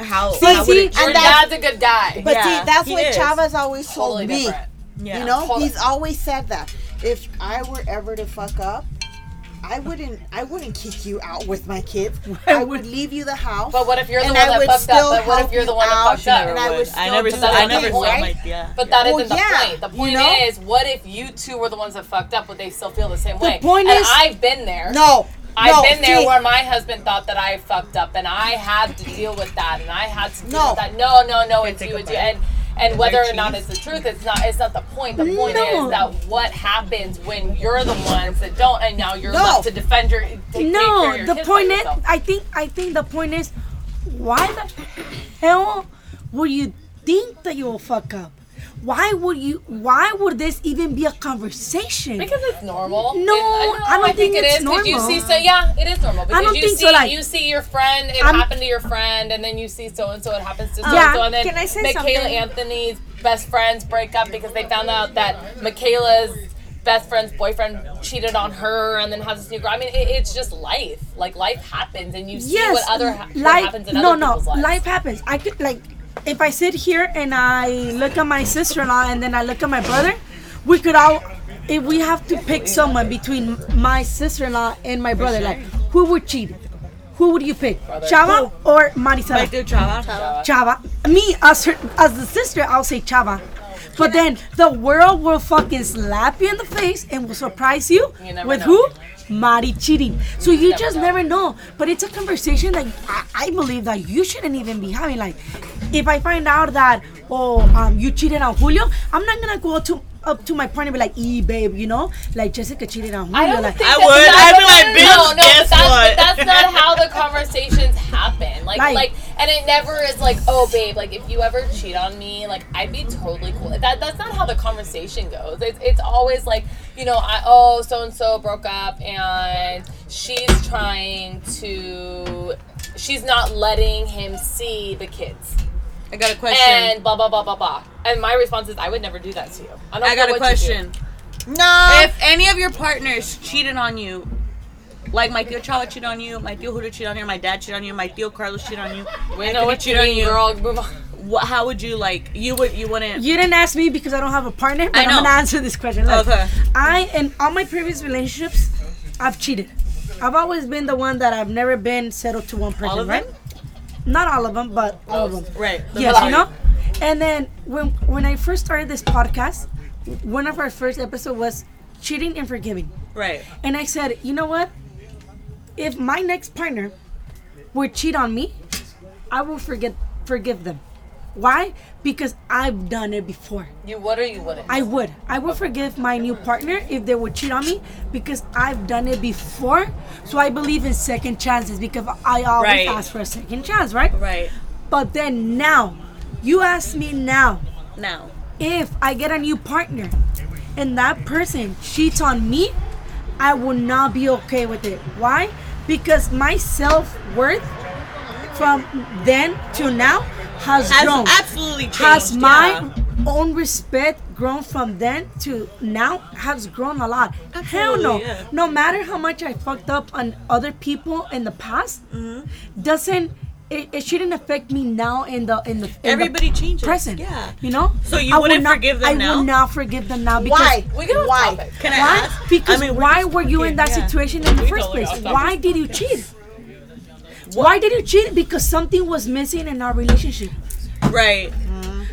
how See, how would see, it Your And that's- dad's a good guy. but Yeah, see that's he what is. Chava's always told totally me different. yeah. you know Totally. he's always said that if I were ever to fuck up I wouldn't I wouldn't kick you out with my kids I would leave you the house But what if you're the and one I that would fucked up? still But what if you're the one that fucked up? and I would I still never do said the I that's never the saw point. my yeah. But that oh, Well, not the yeah, point. The you point know? is, what if you two were the ones that fucked up? Would they still feel the same way? point and is- I've been there. no I've no, been there see, where my husband thought that I fucked up, and I had to deal with that, and I had to deal No. with that. No, no, no, it's you, a it's you. And And whether or not it's the truth, it's not. It's not the point. The point No. is that what happens when you're the ones that don't, and now you're No. left to defend your. Take No, your the point is. I think, I think the point is, why the hell would you think that you will fuck up? Why would you? Why would this even be a conversation? Because it's normal. No, It- I don't think it it's is. Because you see, so yeah, it is normal. Because don't you think see, so, like- you see your friend, it I'm- happened to your friend, and then you see so and so, it happens to so Yeah. and so, and then Can I say Michaela something? Anthony's best friends break up because they found out that Michaela's best friend's boyfriend cheated on her, and then has this new girl. I mean, it, it's just life. Like life happens, and you see yes, what other ha- what life. happens in no, other no, people's lives. life happens. I could like, if I sit here and I look at my sister-in-law and then I look at my brother, we could all. If we have to pick someone between my sister-in-law and my brother, like who would cheat? Who would you pick, Chava or Marisela? Like the chava. Chava. Me as her, as the sister, I'll say Chava. But then the world will fucking slap you in the face and will surprise you, You with know. who? Mari cheating. So you just never know. But it's a conversation that I, I believe that you shouldn't even be having. Like, if I find out that oh um you cheated on Julio, I'm not gonna go to up to my partner and be like, "E babe, you know, like Jessica cheated on Julio." I don't like, think I that- would. I'd be no, like, no, "Bitch, no, no, guess that's, what?" But that's not how the conversations happen. Like, Like- like, and it never is like, oh, babe, like if you ever cheat on me, like I'd be totally cool. That that's not how the conversation goes. It's, it's always like, you know, I oh so and so broke up and she's trying to, she's not letting him see the kids. I got a question. And blah blah blah blah blah. And my response is, I would never do that to you. I, don't I got a what you do. question. No. If any of your partners cheated on you, like my tío Chava cheated on you, my tío Julio cheated on you, my dad cheated on you, my tío Carlos cheated on you, We Anthony know what you cheated on you, girl. Move on. What, how would you like? You would you wouldn't? You didn't ask me because I don't have a partner, but I I'm know. gonna answer this question. Look, Okay. I in all my previous relationships, I've cheated. I've always been the one that I've never been settled to one person, All of right? Not all of them, but all of them. Right. the Yes, you know. And then when when I first started this podcast, one of our first episode was cheating and forgiving. Right. And I said, you know what? If my next partner would cheat on me, I will forget forgive them. Why? Because I've done it before. You would or you wouldn't? I would. I would forgive my new partner if they would cheat on me because I've done it before. So I believe in second chances because I always Right. ask for a second chance, right? Right. But then now, you ask me now Now. if I get a new partner and that person cheats on me, I will not be okay with it. Why? Because my self worth from then to now has, Has grown. absolutely changed. Has my yeah. own respect grown from then to now has grown a lot. Hell no. Yeah. No matter how much I fucked up on other people in the past, Mm-hmm. doesn't it, it shouldn't affect me now in the in the in the Everybody changes. present. Yeah. You know? So you I would wouldn't not- forgive them I now? would not forgive them now because Why? We Why? topic. Can I why? ask? Because I mean, why were you in that yeah. situation in the We first totally place? Why did you cheat? Why did you cheat? Because something was missing in our relationship. Right.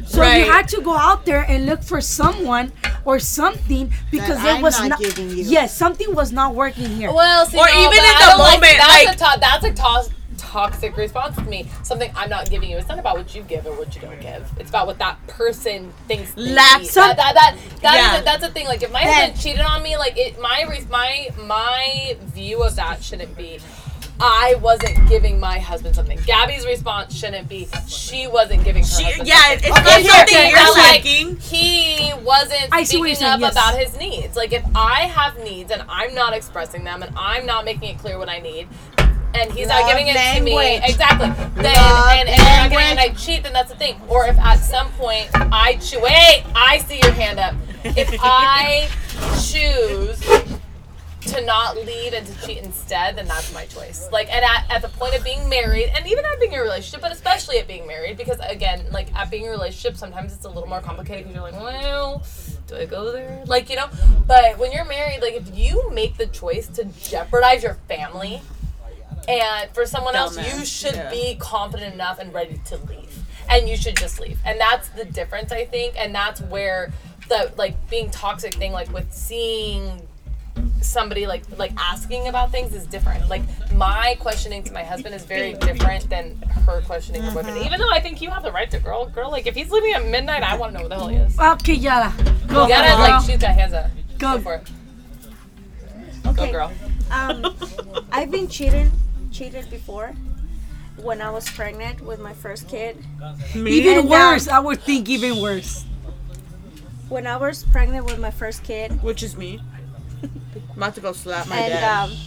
So Right. you had to go out there and look for someone or something because That it I'm was not not. giving you. Yes, something was not working here. Well, see, Or no, even in I the don't like- moment, that's like- a to- that's a to- toxic response to me. Something I'm not giving you. It's not about what you give or what you don't give. It's about what that person thinks. They Lack- need. some- that, that, that, that is Yeah. a, that's the thing. Like if my husband cheated on me, like it, my my my view of that shouldn't be. I wasn't giving my husband something. Gabby's response shouldn't be she wasn't giving her She, husband yeah, something. it's Okay, not here, something here, you're here, like, lacking. he wasn't I see what you're speaking saying, up yes. about his needs. Like if I have needs and I'm not expressing them and I'm not making it clear what I need, and he's not Love giving it to me language. exactly, then Love and, and you're not getting it and I cheat, then that's the thing. Or if at some point I choose, wait, I see your hand up. If I choose to not lead and to cheat instead, then that's my choice. Like, and at, at the point of being married, and even at being in a relationship, but especially at being married, because again, like at being in a relationship, sometimes it's a little more complicated because you're like, well, do I go there? Like, you know, but when you're married, like if you make the choice to jeopardize your family, and for someone else, you should yeah. be confident enough and ready to leave. And you should just leave. And that's the difference, I think. And that's where the like being toxic thing, like with seeing somebody like like asking about things is different. Like my questioning to my husband is very different than her questioning her boyfriend. Even though I think you have the right to girl, girl. Like if he's leaving at midnight, I want to know what the hell he is. Okay, Yara. Go, Yara, girl. like she's got hands up. Go. Go for it. Okay. Go, girl. Um, I've been cheated, cheated before. When I was pregnant with my first kid. even And, worse. I would think even worse. When I was pregnant with my first kid, Which is me. I'm about to go slap my and dad. um,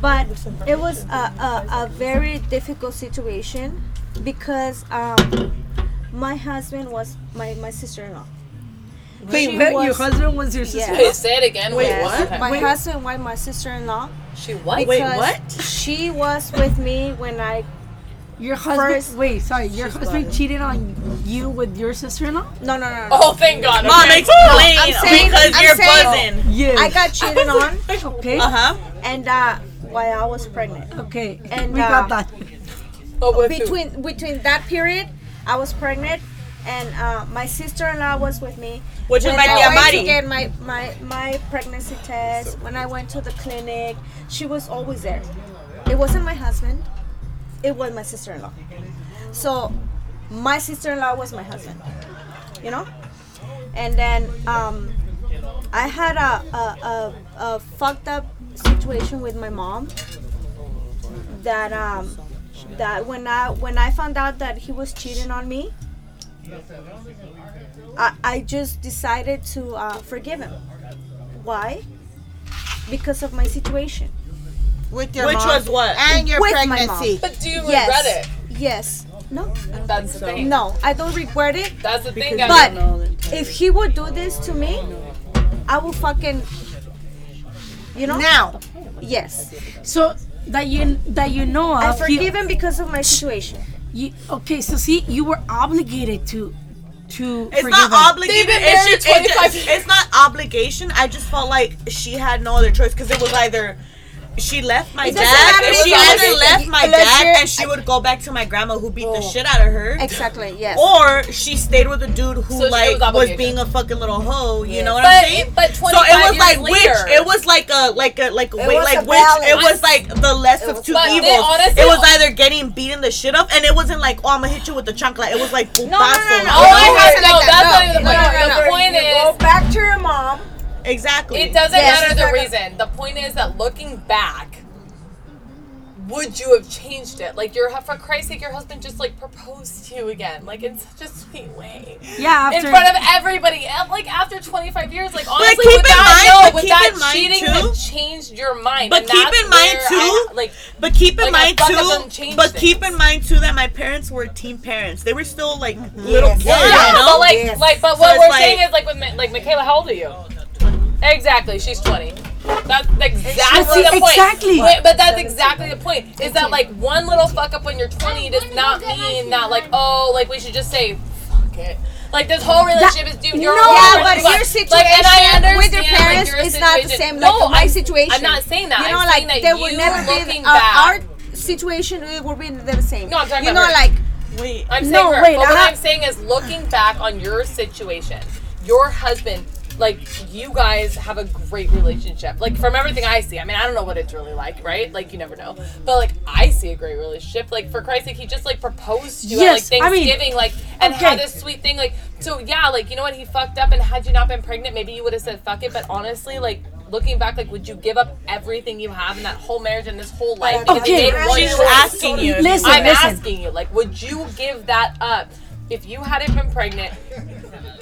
but it was a, a, a very difficult situation because um, my husband was my, my sister-in-law. Wait, She wait, your husband was your sister? Yeah. Wait, say it again. Wait, Yes. what? My husband was my sister-in-law. She what? Wait, what? She was with me when I Your husband. First- wait, sorry. Your husband cheated on you with your sister-in-law? no no no no. Oh, thank God. Mom, okay. explain I'm saying- because I'm you're saying- buzzing. Yes. I got cheated on, Okay. Uh huh. and uh, while I was pregnant. Okay. And, we got uh, that. Oh, with who? between between that period, I was pregnant, and uh, my sister-in-law was with me. Which is when my I tía went to Mari. get my, my my pregnancy test, when I went to the clinic, she was always there. It wasn't my husband; it was my sister-in-law. So, my sister-in-law was my husband. You know, and then um, I had a a, a a fucked up situation with my mom. That um that when I when I found out that he was cheating on me, I, I just decided to uh, forgive him. Why? Because of my situation. With your Which mom was what? And your With my mom. pregnancy. But do you yes. regret it? Yes. No. That's the thing. No, I don't regret it. That's the thing. But guys. if he would do this to me, I will fucking. You know. Now, Yes. So that you that you know I of, he- forgive him because of my situation. you, okay, so see, you were obligated to to It's forgive not him. obligated. They've been It's, married just, it's, 25 just- it's not obligation. I just felt like she had no other choice because it was either she left my It dad. matter She if either you- left my unless dad and she would go back to my grandma who beat the shit out of her. Exactly. Yes. Or she stayed with a dude who So like was was, being a fucking little hoe. You know what But- I'm saying? but so it was like later- which it was like a like a like wait like a which it was like the less of two But they evils. honestly- it was either getting beaten the shit up and it wasn't like oh I'm gonna hit you with the chancla. It was like putazo. no, no, no. Oh, I No, have no, no. no, That's no, not even the point. no, no, The point You go back to your mom. Exactly. it doesn't Yes, matter the reason. The point is that looking back, would you have changed it? Like your for Christ's sake, your husband just like proposed to you again, like in such a sweet way, Yeah, in front of everybody. And, Like after 25 years, like honestly, keep with that, mind- no, but with that cheating too- have changed your mind. But and keep that's in mind, too, I, like But keep in Like, mind fuck up doesn't too. change But keep things. in mind too that my parents were teen parents. They were still like little Yes. kids. Yeah, you know? but like, Yes. like, but what it's we're like- saying is like with Ma- like Michaela, how old are you? Exactly, she's twenty. That's exactly See, the point. exactly. Wait, but that's exactly the point. Is that like one little fuck up when you're 20 does not mean that like oh like we should just say fuck it. Like this whole relationship is due. Your No, whole yeah, but is your fine. Like, and I situation with your understand, like, parents your is not the situation- same No, like my I'm- situation. I'm not saying that. You I'm know, like that there you will never be looking uh, our situation. It will be the same. No, I'm talking you about know, her. like Wait. I'm saying No, her, wait, but what I- I'm saying is looking back on your situation, your husband, like you guys have a great relationship. Like from everything I see, I mean I don't know what it's really like, right? Like you never know, but like I see a great relationship. Like for Christ's sake, he just like proposed to you Yes, at I like mean, Thanksgiving, like and okay. had this sweet thing. Like so, yeah, like you know what? He fucked up, and had you not been pregnant, maybe you would have said fuck it. But honestly, like. Looking back, like, would you give up everything you have in that whole marriage and this whole life because Okay, you She's asking you. you Listen, I'm listen. asking you, like, would you give that up if you hadn't been pregnant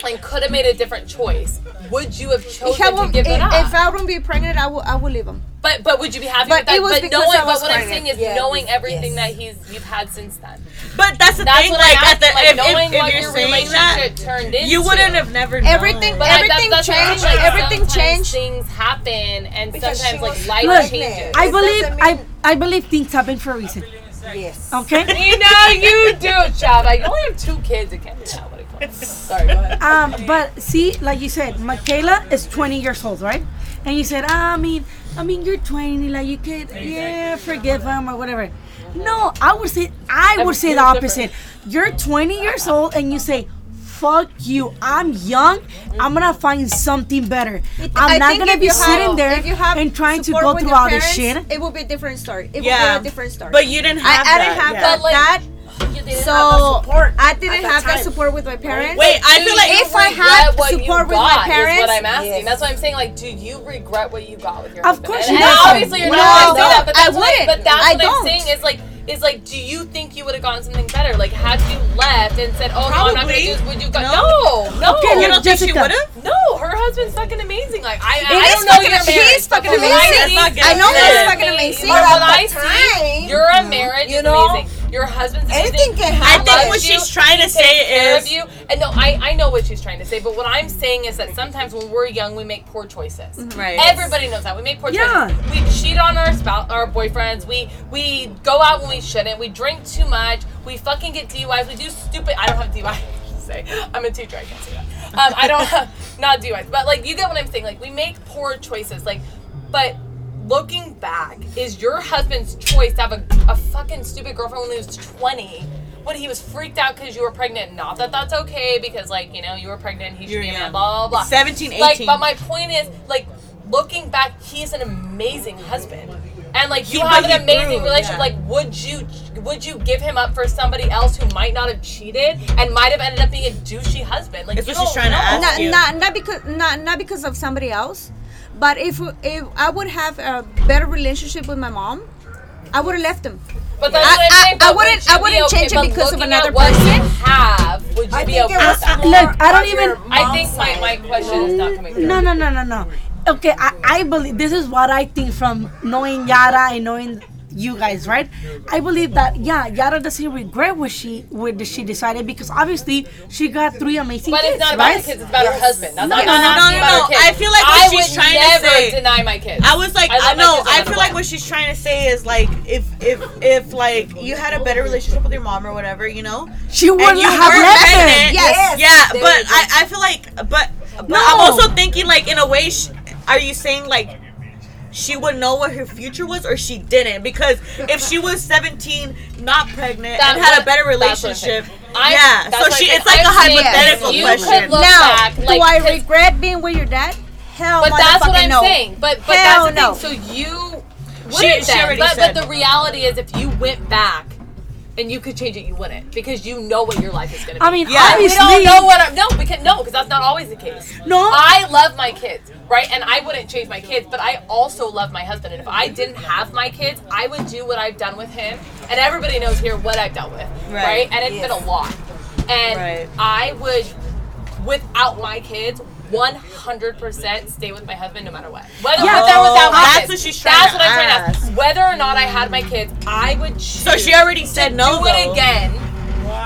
and could have made a different choice? Would you have chosen to give if, it up? if I wouldn't be pregnant, I would I will leave him. but but would you be happy But with that? it was but because knowing, I was but what I'm saying is Yeah, knowing yes. everything that he's you've had since then. But that's the That's thing. what Like I'm at the asking, like if, knowing if, if your you're saying relationship that, turned into. you wouldn't have never known. Everything- But I- Everything that's, that's changed, like, everything changed. Things happen, and Because sometimes like life Look, changes. I believe doesn't I mean- I believe things happen for a reason. Yes. Okay. you know you do, Chava. You only have two kids. It can't be that way. Sorry, go ahead. Um, but see, like you said, Michaela is 20 years old, right? And you said, ah, I mean, I mean, you're 20, like you could, yeah, forgive him or whatever. No, I would say, I would say the opposite. You're 20 years old and you say, fuck you. I'm young. I'm gonna find something better. I'm I not gonna be you have- sitting there if you have and trying to go through your all this shit. It will be a different story. It Yeah. will be a different story. But you didn't have I, I that. didn't have yeah. that. But, like, that so support. I didn't at that have that support with my parents. Wait, I feel like if I had what you support with got my parents, is what I'm asking. Yes. That's what I'm saying. Like, do you regret what you got with your parents? Of husband? course and, you and don't. obviously you're No, not I gonna that, but don't. that's I what wouldn't. but that's I what don't. I'm saying is like is like, do you think you would have gotten something better? Like, had you left and said, "Oh no, I'm not gonna do this," would you go? No. No, no. Okay, You don't think she Jessica. would have? No, her husband's fucking amazing. Like I, I don't know your marriage. he's fucking from what I amazing. see- Let's not I know he's fucking amazing. But what I see, your marriage you know, amazing. Your husband's amazing. anything can He I think what you. she's trying to say is you. And no, I, I know what she's trying to say, but what I'm saying is that sometimes when we're young, we make poor choices. Right. Everybody knows that we make poor Yeah. choices. We cheat on our spouse, our boyfriends. We we go out when we shouldn't. We drink too much. We fucking get DUIs. We do stupid. I don't have DUI. Say I'm a teacher. I can't say that. Um, I don't have not DUIs, but like you get what I'm saying. Like we make poor choices. Like, but looking back, is your husband's choice to have a, a fucking stupid girlfriend when he was 20? When he was freaked out because you were pregnant, not that that's okay because like you know you were pregnant, he should You're be a man, blah blah blah. 17, 18. Like, but my point is, like, looking back, he's an amazing husband, and like you He- have an amazing grew, relationship. yeah. Like, would you would you give him up for somebody else who might not have cheated and might have ended up being a douchey husband? Like, That's you what she's don't trying to ask. not, you. not not because not not because of somebody else, but if if I would have a better relationship with my mom, I would have left him. But that's I- what I'm I- saying. I but wouldn't- would I wouldn't be change it because of another at what person. you have, would you I be think okay with that? Look, I don't even- I think my, my question is not coming through. No, no, no, no, no. Okay, I, I believe this is what I think from knowing Yara and knowing you guys, right? I believe that yeah, Yara doesn't regret what she what she decided because obviously she got three amazing But kids, it's not about right? the kids; it's about her husband. That's No, not no, not no, asking no, no. I feel like what I she's would trying to never say- deny my kids. I was like, I uh, I, know. I feel like what. what she's trying to say is like, if if if like you had a better relationship with your mom or whatever, you know, She wouldn't and you have were left pregnant, him. Yes. yeah. There But. I, I feel like, but but No. I'm also thinking like in a way, sh- are you saying like? She would know what her future was, or she didn't. Because if she was 17, not pregnant, and had what- a better that's what I'm saying. relationship, I'm- yeah. So she it's like a I'm saying hypothetical question. now, back, do i regret being with your dad? Hell, no. But that's what I'm no. saying. But but Hell that's the no. thing. So you She- she already but, but the reality is, if you went back and you could change it, you wouldn't because you know what your life is going to be. I mean, Yeah. we don't know what. I'm, no, because no, because that's not always the case. No. I love my kids, right? And I wouldn't change my kids, but I also love my husband. And if I didn't have my kids, I would do what I've done with him. And everybody knows here what I've dealt with, Right. right? And it's been a lot. And Right. I would, without my kids. 100% stay with my husband no matter what. Whether Yeah. with or without my Oh, that's kids. what she's trying That's to what I'm trying to ask. ask. Whether or not I had my kids, I would choose So she already said to no. do it though. again.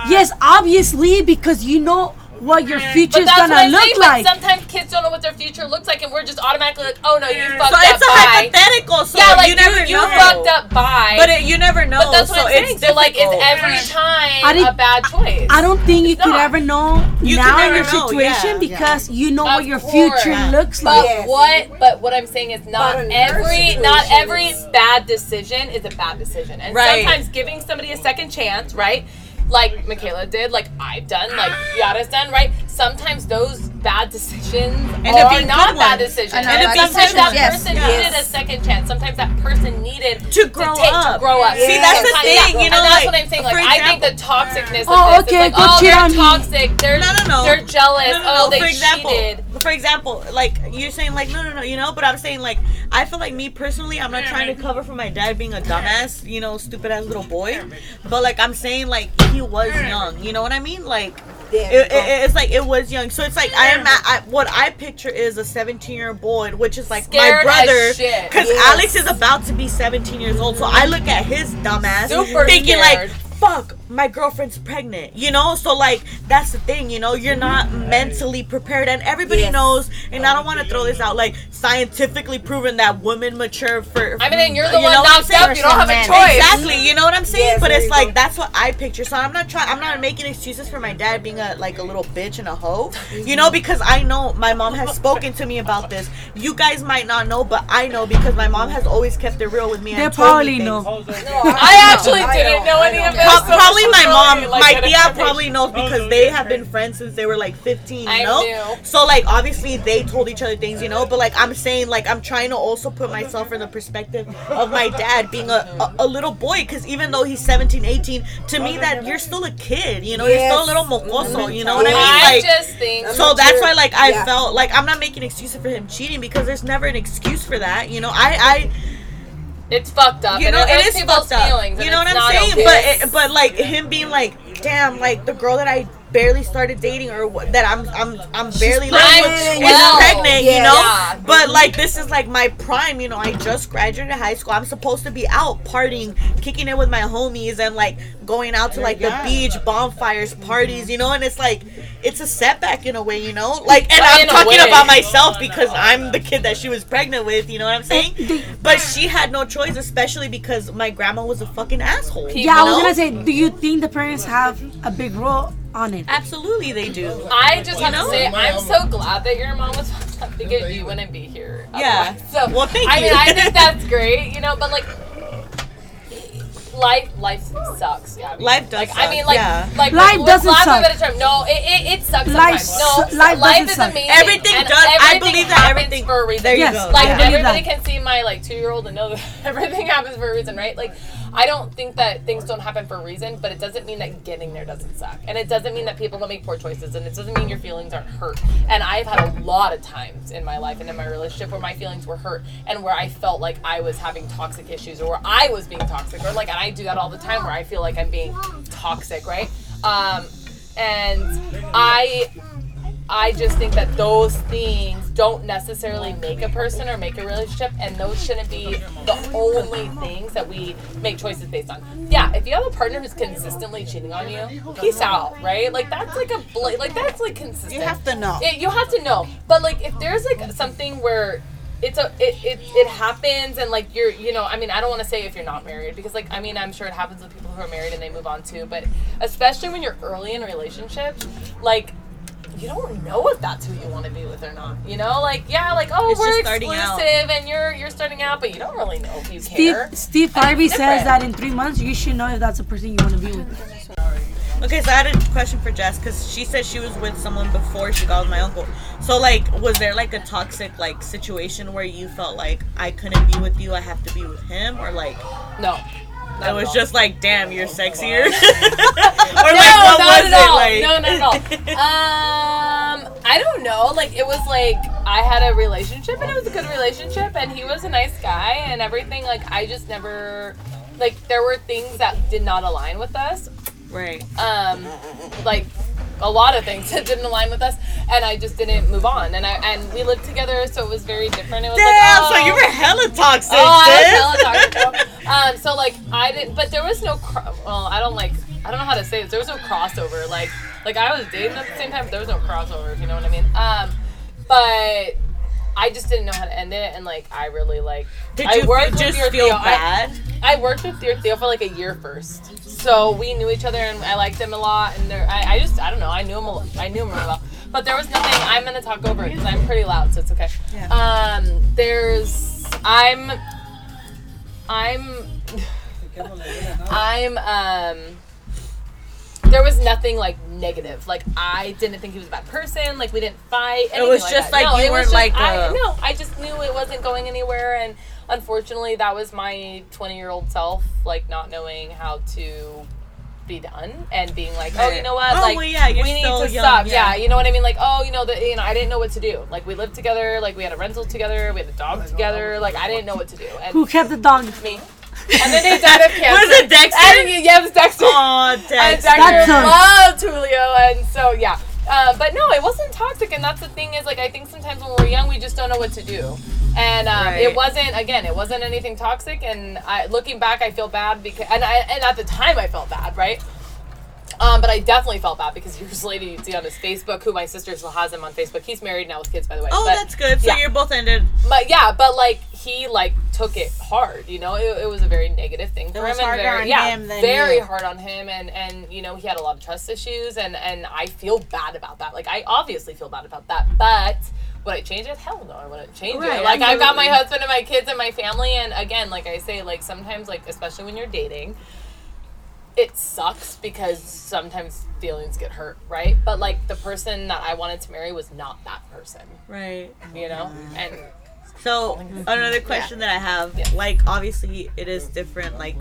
yes, obviously because you know what your mm, But future's that's gonna I'm look saying. like. But sometimes kids don't know what their future looks like, and we're just automatically like, "Oh no, you mm. fucked So up." it's a bye. hypothetical. So yeah, like you never you, know. fucked up. Bye. But it, you never know. But that's what so I'm it's saying. So like, it's every mm. time I didn't- a bad choice. I don't think you It's could ever know You now in your know, situation yeah. because you know Of what your course. future looks like. But Yes. what? But what I'm saying is not But in her every not every bad decision is a bad decision, and sometimes giving somebody a second chance, right? Like Michaela did, like I've done, like Yara's done, right? Sometimes those bad decisions End up are being not good bad ones. decisions. And And not bad sometimes that decisions, yes. person Yes. needed a second chance. Sometimes that person needed To grow take, up. To grow up. See, that's the thing, yeah. you know, and that's like, what I'm saying. Like for I think the example- toxicness of Oh, this okay, is like, go oh, cheat they're toxic. They're No, no, no. They're jealous. No, no, oh, they for example, cheated. for example, like you're saying, like no, no, no, you know. But I'm saying, like I feel like me personally, I'm not mm-hmm. trying to cover for my dad being a mm-hmm. dumbass, you know, stupid ass little boy. Mm-hmm. But like I'm saying, like he was young. You know what I mean? Like There it, it, it's like it was young. So it's like I am. At, I, what I picture is a 17 year old boy, which is like Scared my brother, because Yes. Alex is about to be 17 years old. So I look at his dumbass, Super thinking scared. like fuck, my girlfriend's pregnant, you know? So, like, that's the thing, you know? You're not mentally prepared. And everybody Yes. knows, and I don't want to throw this out, like, scientifically proven that women mature for. I mean, and you're the you one know what I'm knocked saying? up. You don't have a choice. Exactly, you know what I'm saying? Yes, but it's like go. that's what I picture. So I'm not trying. I'm not making excuses for my dad being a like a little bitch and a hoe. You know, mm-hmm. because I know my mom has spoken to me about this. You guys might not know, but I know because my mom has always kept it real with me. They and told me probably things. know. I actually I didn't know, know any of this. Pro- so probably my mom, like, my get a tía probably knows because they have been friends since they were like 15, you I know? knew. So, like, obviously they told each other things, you know? But, like, I'm saying, like, I'm trying to also put myself in the perspective of my dad being a, a, a little boy because even though he's 17, 18, to me, that you're still a kid, you know? You're still a little mocoso, you know what I mean? I just think so that's why, like, I Yeah. felt like I'm not making excuses for him cheating because there's never an excuse for that. You know, I I, it's fucked up. You know, it it hurts is people's fucked up. feelings. You know what I'm saying? okay. But, it, but like him being like, damn, like the girl that I barely started dating or what, that I'm, I'm, I'm barely like pregnant. is Wow. pregnant. You know. Yeah. But like this is like my prime. You know, I just graduated high school. I'm supposed to be out partying, kicking it with my homies, and like going out to like the beach, bonfires, parties. You know, and it's like it's a setback in a way. You know, like, and I'm talking way. about myself because I'm the kid that she was pregnant with. You know what I'm saying? But she had no choice, especially because my grandma was a fucking asshole. Yeah, I was gonna say, do you think the parents have a big role on it? Absolutely, they do. I just have know? to say, I'm so glad that your mom was fucked up because you wouldn't be here. Yeah. otherwise. So, Well, thank I mean, you. I think that's great, you know, but like, life, life sucks. Yeah. Life does Like, I mean, like, yeah. like, Life with doesn't lack a suck. better term, no, it, it, it sucks Life sometimes. su- No, life doesn't is suck. amazing. Everything and does- I believe that happens everything- for a reason. There you Yes, go. Like believe everybody that. can see my like two year old and know that everything happens for a reason, right? Like I don't think that things don't happen for a reason, but it doesn't mean that getting there doesn't suck. And it doesn't mean that people don't make poor choices and it doesn't mean your feelings aren't hurt. And I've had a lot of times in my life and in my relationship where my feelings were hurt and where I felt like I was having toxic issues or where I was being toxic or like and I do that all the time where I feel like I'm being toxic, right? Um and I I just think that those things don't necessarily make a person or make a relationship, and those shouldn't be the only things that we make choices based on. Yeah, if you have a partner who's consistently cheating on you, peace out, right? Like that's like a bla- like that's like consistent. You have to know. It, you have to know, but like if there's like something where it's a it, it it happens and like you're you know I mean I don't want to say if you're not married because like I mean I'm sure it happens with people who are married and they move on too, but especially when you're early in a relationship, like you don't know if that's who you want to be with or not. You know, like yeah, like oh It's we're starting exclusive out. and you're you're starting out, but you don't really know if you Steve, care. Steve Harvey says different. that in three months you should know if that's the person you want to be with. Okay, so I had a question for Jess because she said she was with someone before she got with my uncle. So like, was there like a toxic like situation where you felt like I couldn't be with you, I have to be with him, or like No. It was just like, damn, you're sexier, or no, like what not was at it all. like? No, not at all. Um, I don't know. Like it was like I had a relationship and it was a good relationship and he was a nice guy and everything. Like I just never, like there were things that did not align with us. Right. Um, like a lot of things that didn't align with us and I just didn't move on. And I and we lived together, so it was very different. It was Damn, like, oh, so you were hella toxic, Oh, I was hella toxic. Um, so like I didn't, but there was no. Cro- well, I don't like. I don't know how to say this. There was no crossover. Like, like I was dating at the same time, but there was no crossover. If you know what I mean. Um, but I just didn't know how to end it, and like I really like. Did I you worked feel, with just your feel Theo. I- bad? I worked with Dear Theo for like a year first, so we knew each other and I liked him a lot. And there, I, I just, I don't know, I knew him, a, I knew him really well. But there was nothing. I'm gonna talk over it because I'm pretty loud, so it's okay. Um, there's, I'm, I'm, I'm, um. There was nothing like negative. Like I didn't think he was a bad person. Like we didn't fight. anything was just that. like no, you weren't just- like, I, no. I just knew it wasn't going anywhere, and unfortunately, that was my 20 year old self, like not knowing how to be done and being like, oh, you know what, Oh, like well, yeah, you're we need to young, stop. yeah. Yeah. you know what I mean. Like, oh, you know that you know I didn't know what to do. Like we lived together, like we had a rental together, we had a dog together. Like I didn't know what to do, and Who kept the dog? me. And then they died of cancer. Was it Dexter? And, yeah, it was Dexter. Aw, And Dexter. Dexter loved Julio, and so yeah. Uh, but no, it wasn't toxic, and that's the thing is like I think sometimes when we're young we just don't know what to do, and um, Right. it wasn't again it wasn't anything toxic, and I, looking back I feel bad because and I and at the time I felt bad, right? Um, but I definitely felt bad because years later you'd see on his Facebook, who my sister still has him on Facebook. He's married now with kids, by the way. Oh, but, that's good. So yeah. you're both ended. But yeah, but like he like took it hard, you know. It, it was a very negative thing for him, and very on yeah, him than very you. hard on him, and and you know he had a lot of trust issues, and and I feel bad about that. Like I obviously feel bad about that, but. Would I change it? Hell no, I wouldn't change Right, it. Like I've got my husband and my kids and my family, and again, like I say, like sometimes, like especially when you're dating, it sucks because sometimes feelings get hurt, right? But like the person that I wanted to marry was not that person, Right. you know? And So another question that I have, Yeah. like obviously it is different, like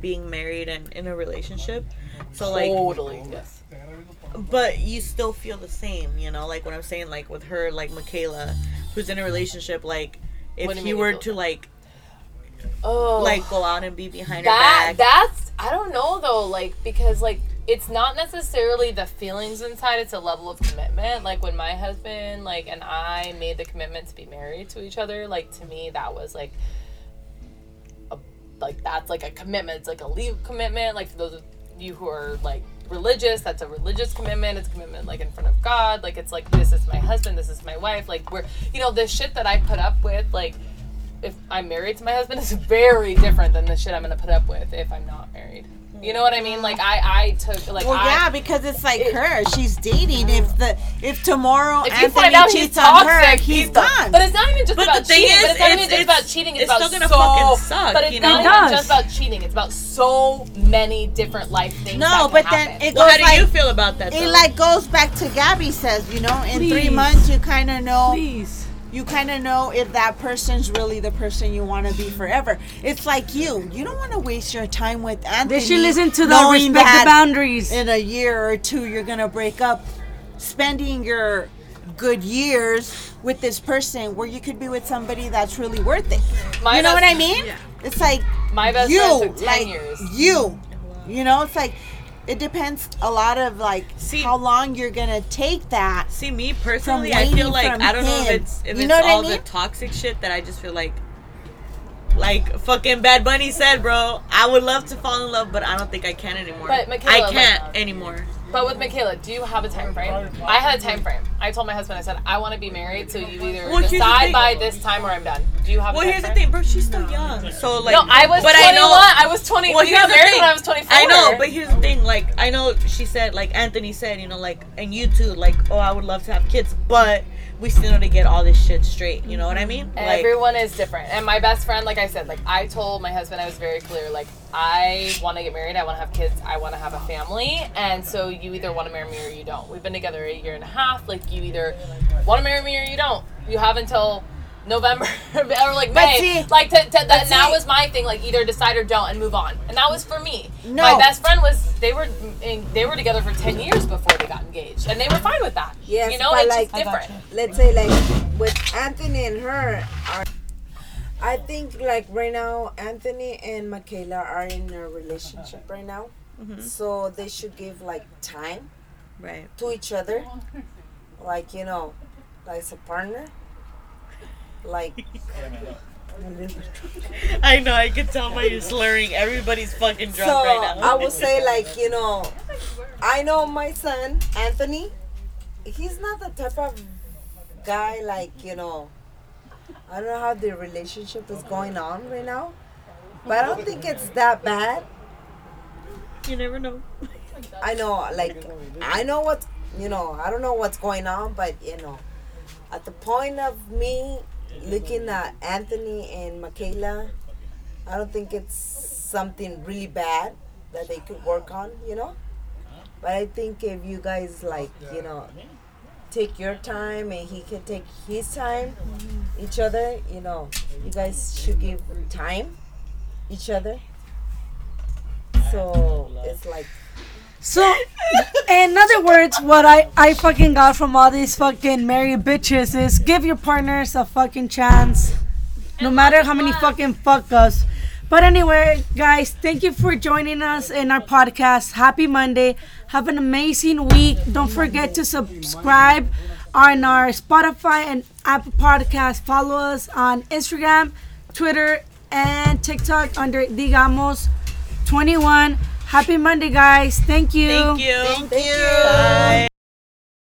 being married and in a relationship. So like, totally, yes. but you still feel the same, you know. Like what I'm saying, like with her, like Michaela, who's in a relationship, like if What you he were to feel- like Oh, like go out and be behind that her back. that's I don't know though, like because like it's not necessarily the feelings inside; it's a level of commitment. Like when my husband, like, and I made the commitment to be married to each other. Like to me, that was like, a, like that's like a commitment. It's like a legal commitment. Like for those of you who are like religious, that's a religious commitment. It's a commitment like in front of God. Like it's like this is my husband, this is my wife. Like we're you know the shit that I put up with, like if I'm married to my husband is very different than the shit I'm gonna put up with if I'm not married. You know what I mean? Like I, I took like Well, I, yeah, because it's like her. She's dating. If the if tomorrow If Anthony find out he's cheats on her, toxic, he's done. gone. But it's not even just But about cheating. is, but it's not it's- even just it's- about cheating. It's, it's about still gonna so. fucking suck, but it's you not know? It even just about cheating. It's about so many different life things. No, that can but then happen. it well, goes how do like you feel about that? it like goes back to Gabby says. You know, in three months you kind of know. Please. You kind of know if that person's really the person you want to be forever. It's like you. You don't want to waste your time with Anthony. They should listen to the respect the boundaries. In a year or two, you're gonna break up, spending your good years with this person where you could be with somebody that's really worth it. My you know best- what I mean? It's like My best you, friend took ten like years. you. You know, it's like it depends a lot of like See- how long you're gonna take that. See me personally, I feel like I don't know if it's if You it's know I all the toxic shit that I just feel like like fucking Bad Bunny said, bro. I would love to fall in love, but I don't think I can anymore. But, Michaela, I can't like- anymore. But with Michaela, do you have a time frame? I had a time frame. I told my husband, I said, I want to be married, so you either Well, decide by this time or I'm done. Do you have? Well, a time here's the thing, bro. She's still young, so like. No, I was but 21. I know. I was 20. Well, we here's the thing. when I was 24. I know, but here's the thing. Like, I know she said, like Anthony said, you know, like, and you too, like, oh, I would love to have kids, but we still need to get all this shit straight. You know what I mean? Mm-hmm. Like, Everyone is different. And my best friend, like I said, like I told my husband, I was very clear, like I want to get married, I want to have kids, I want to have a family, and so you either want to marry me or you don't. We've been together a year and a half. Like you either want to marry me or you don't. You have until November or like But May. see- like to, to, that, but that was my thing. Like either decide or don't, and move on. And that was for me. No. My best friend was they were in, they were together for ten years before they got engaged, and they were fine with that. Yes, you know, it's like- just different. let's say like with Anthony and her are I think like right now Anthony and Michaela are in a relationship right now. Mm-hmm. So they should give like time right. to each other. Like, you know, like as a partner. Like I know. I can tell by you slurring. Everybody's fucking drunk so right now. I would say like, you know, I know my son, Anthony, he's not the type of guy like, you know, I don't know how the relationship is going on right now. But I don't think it's that bad. you never know. I know, like, I know what, you know, I don't know what's going on, but, you know, at the point of me looking at Anthony and Michaela, I don't think it's something really bad that they could work on, you know? But I think if you guys, like, you know, take your time and he can take his time, each other, you know, you guys should give time each other. So it's like So, in other words, what I, I fucking got from all these fucking married bitches is give your partners a fucking chance. No matter how many fucking fuck us. But anyway, guys, thank you for joining us in our podcast. Happy Monday. Have an amazing week. Don't forget to subscribe on our Spotify and Apple Podcast. Follow us on Instagram, Twitter, and TikTok under Digamos 21. Happy Monday, guys. Thank you. Thank you. Thank you. Bye.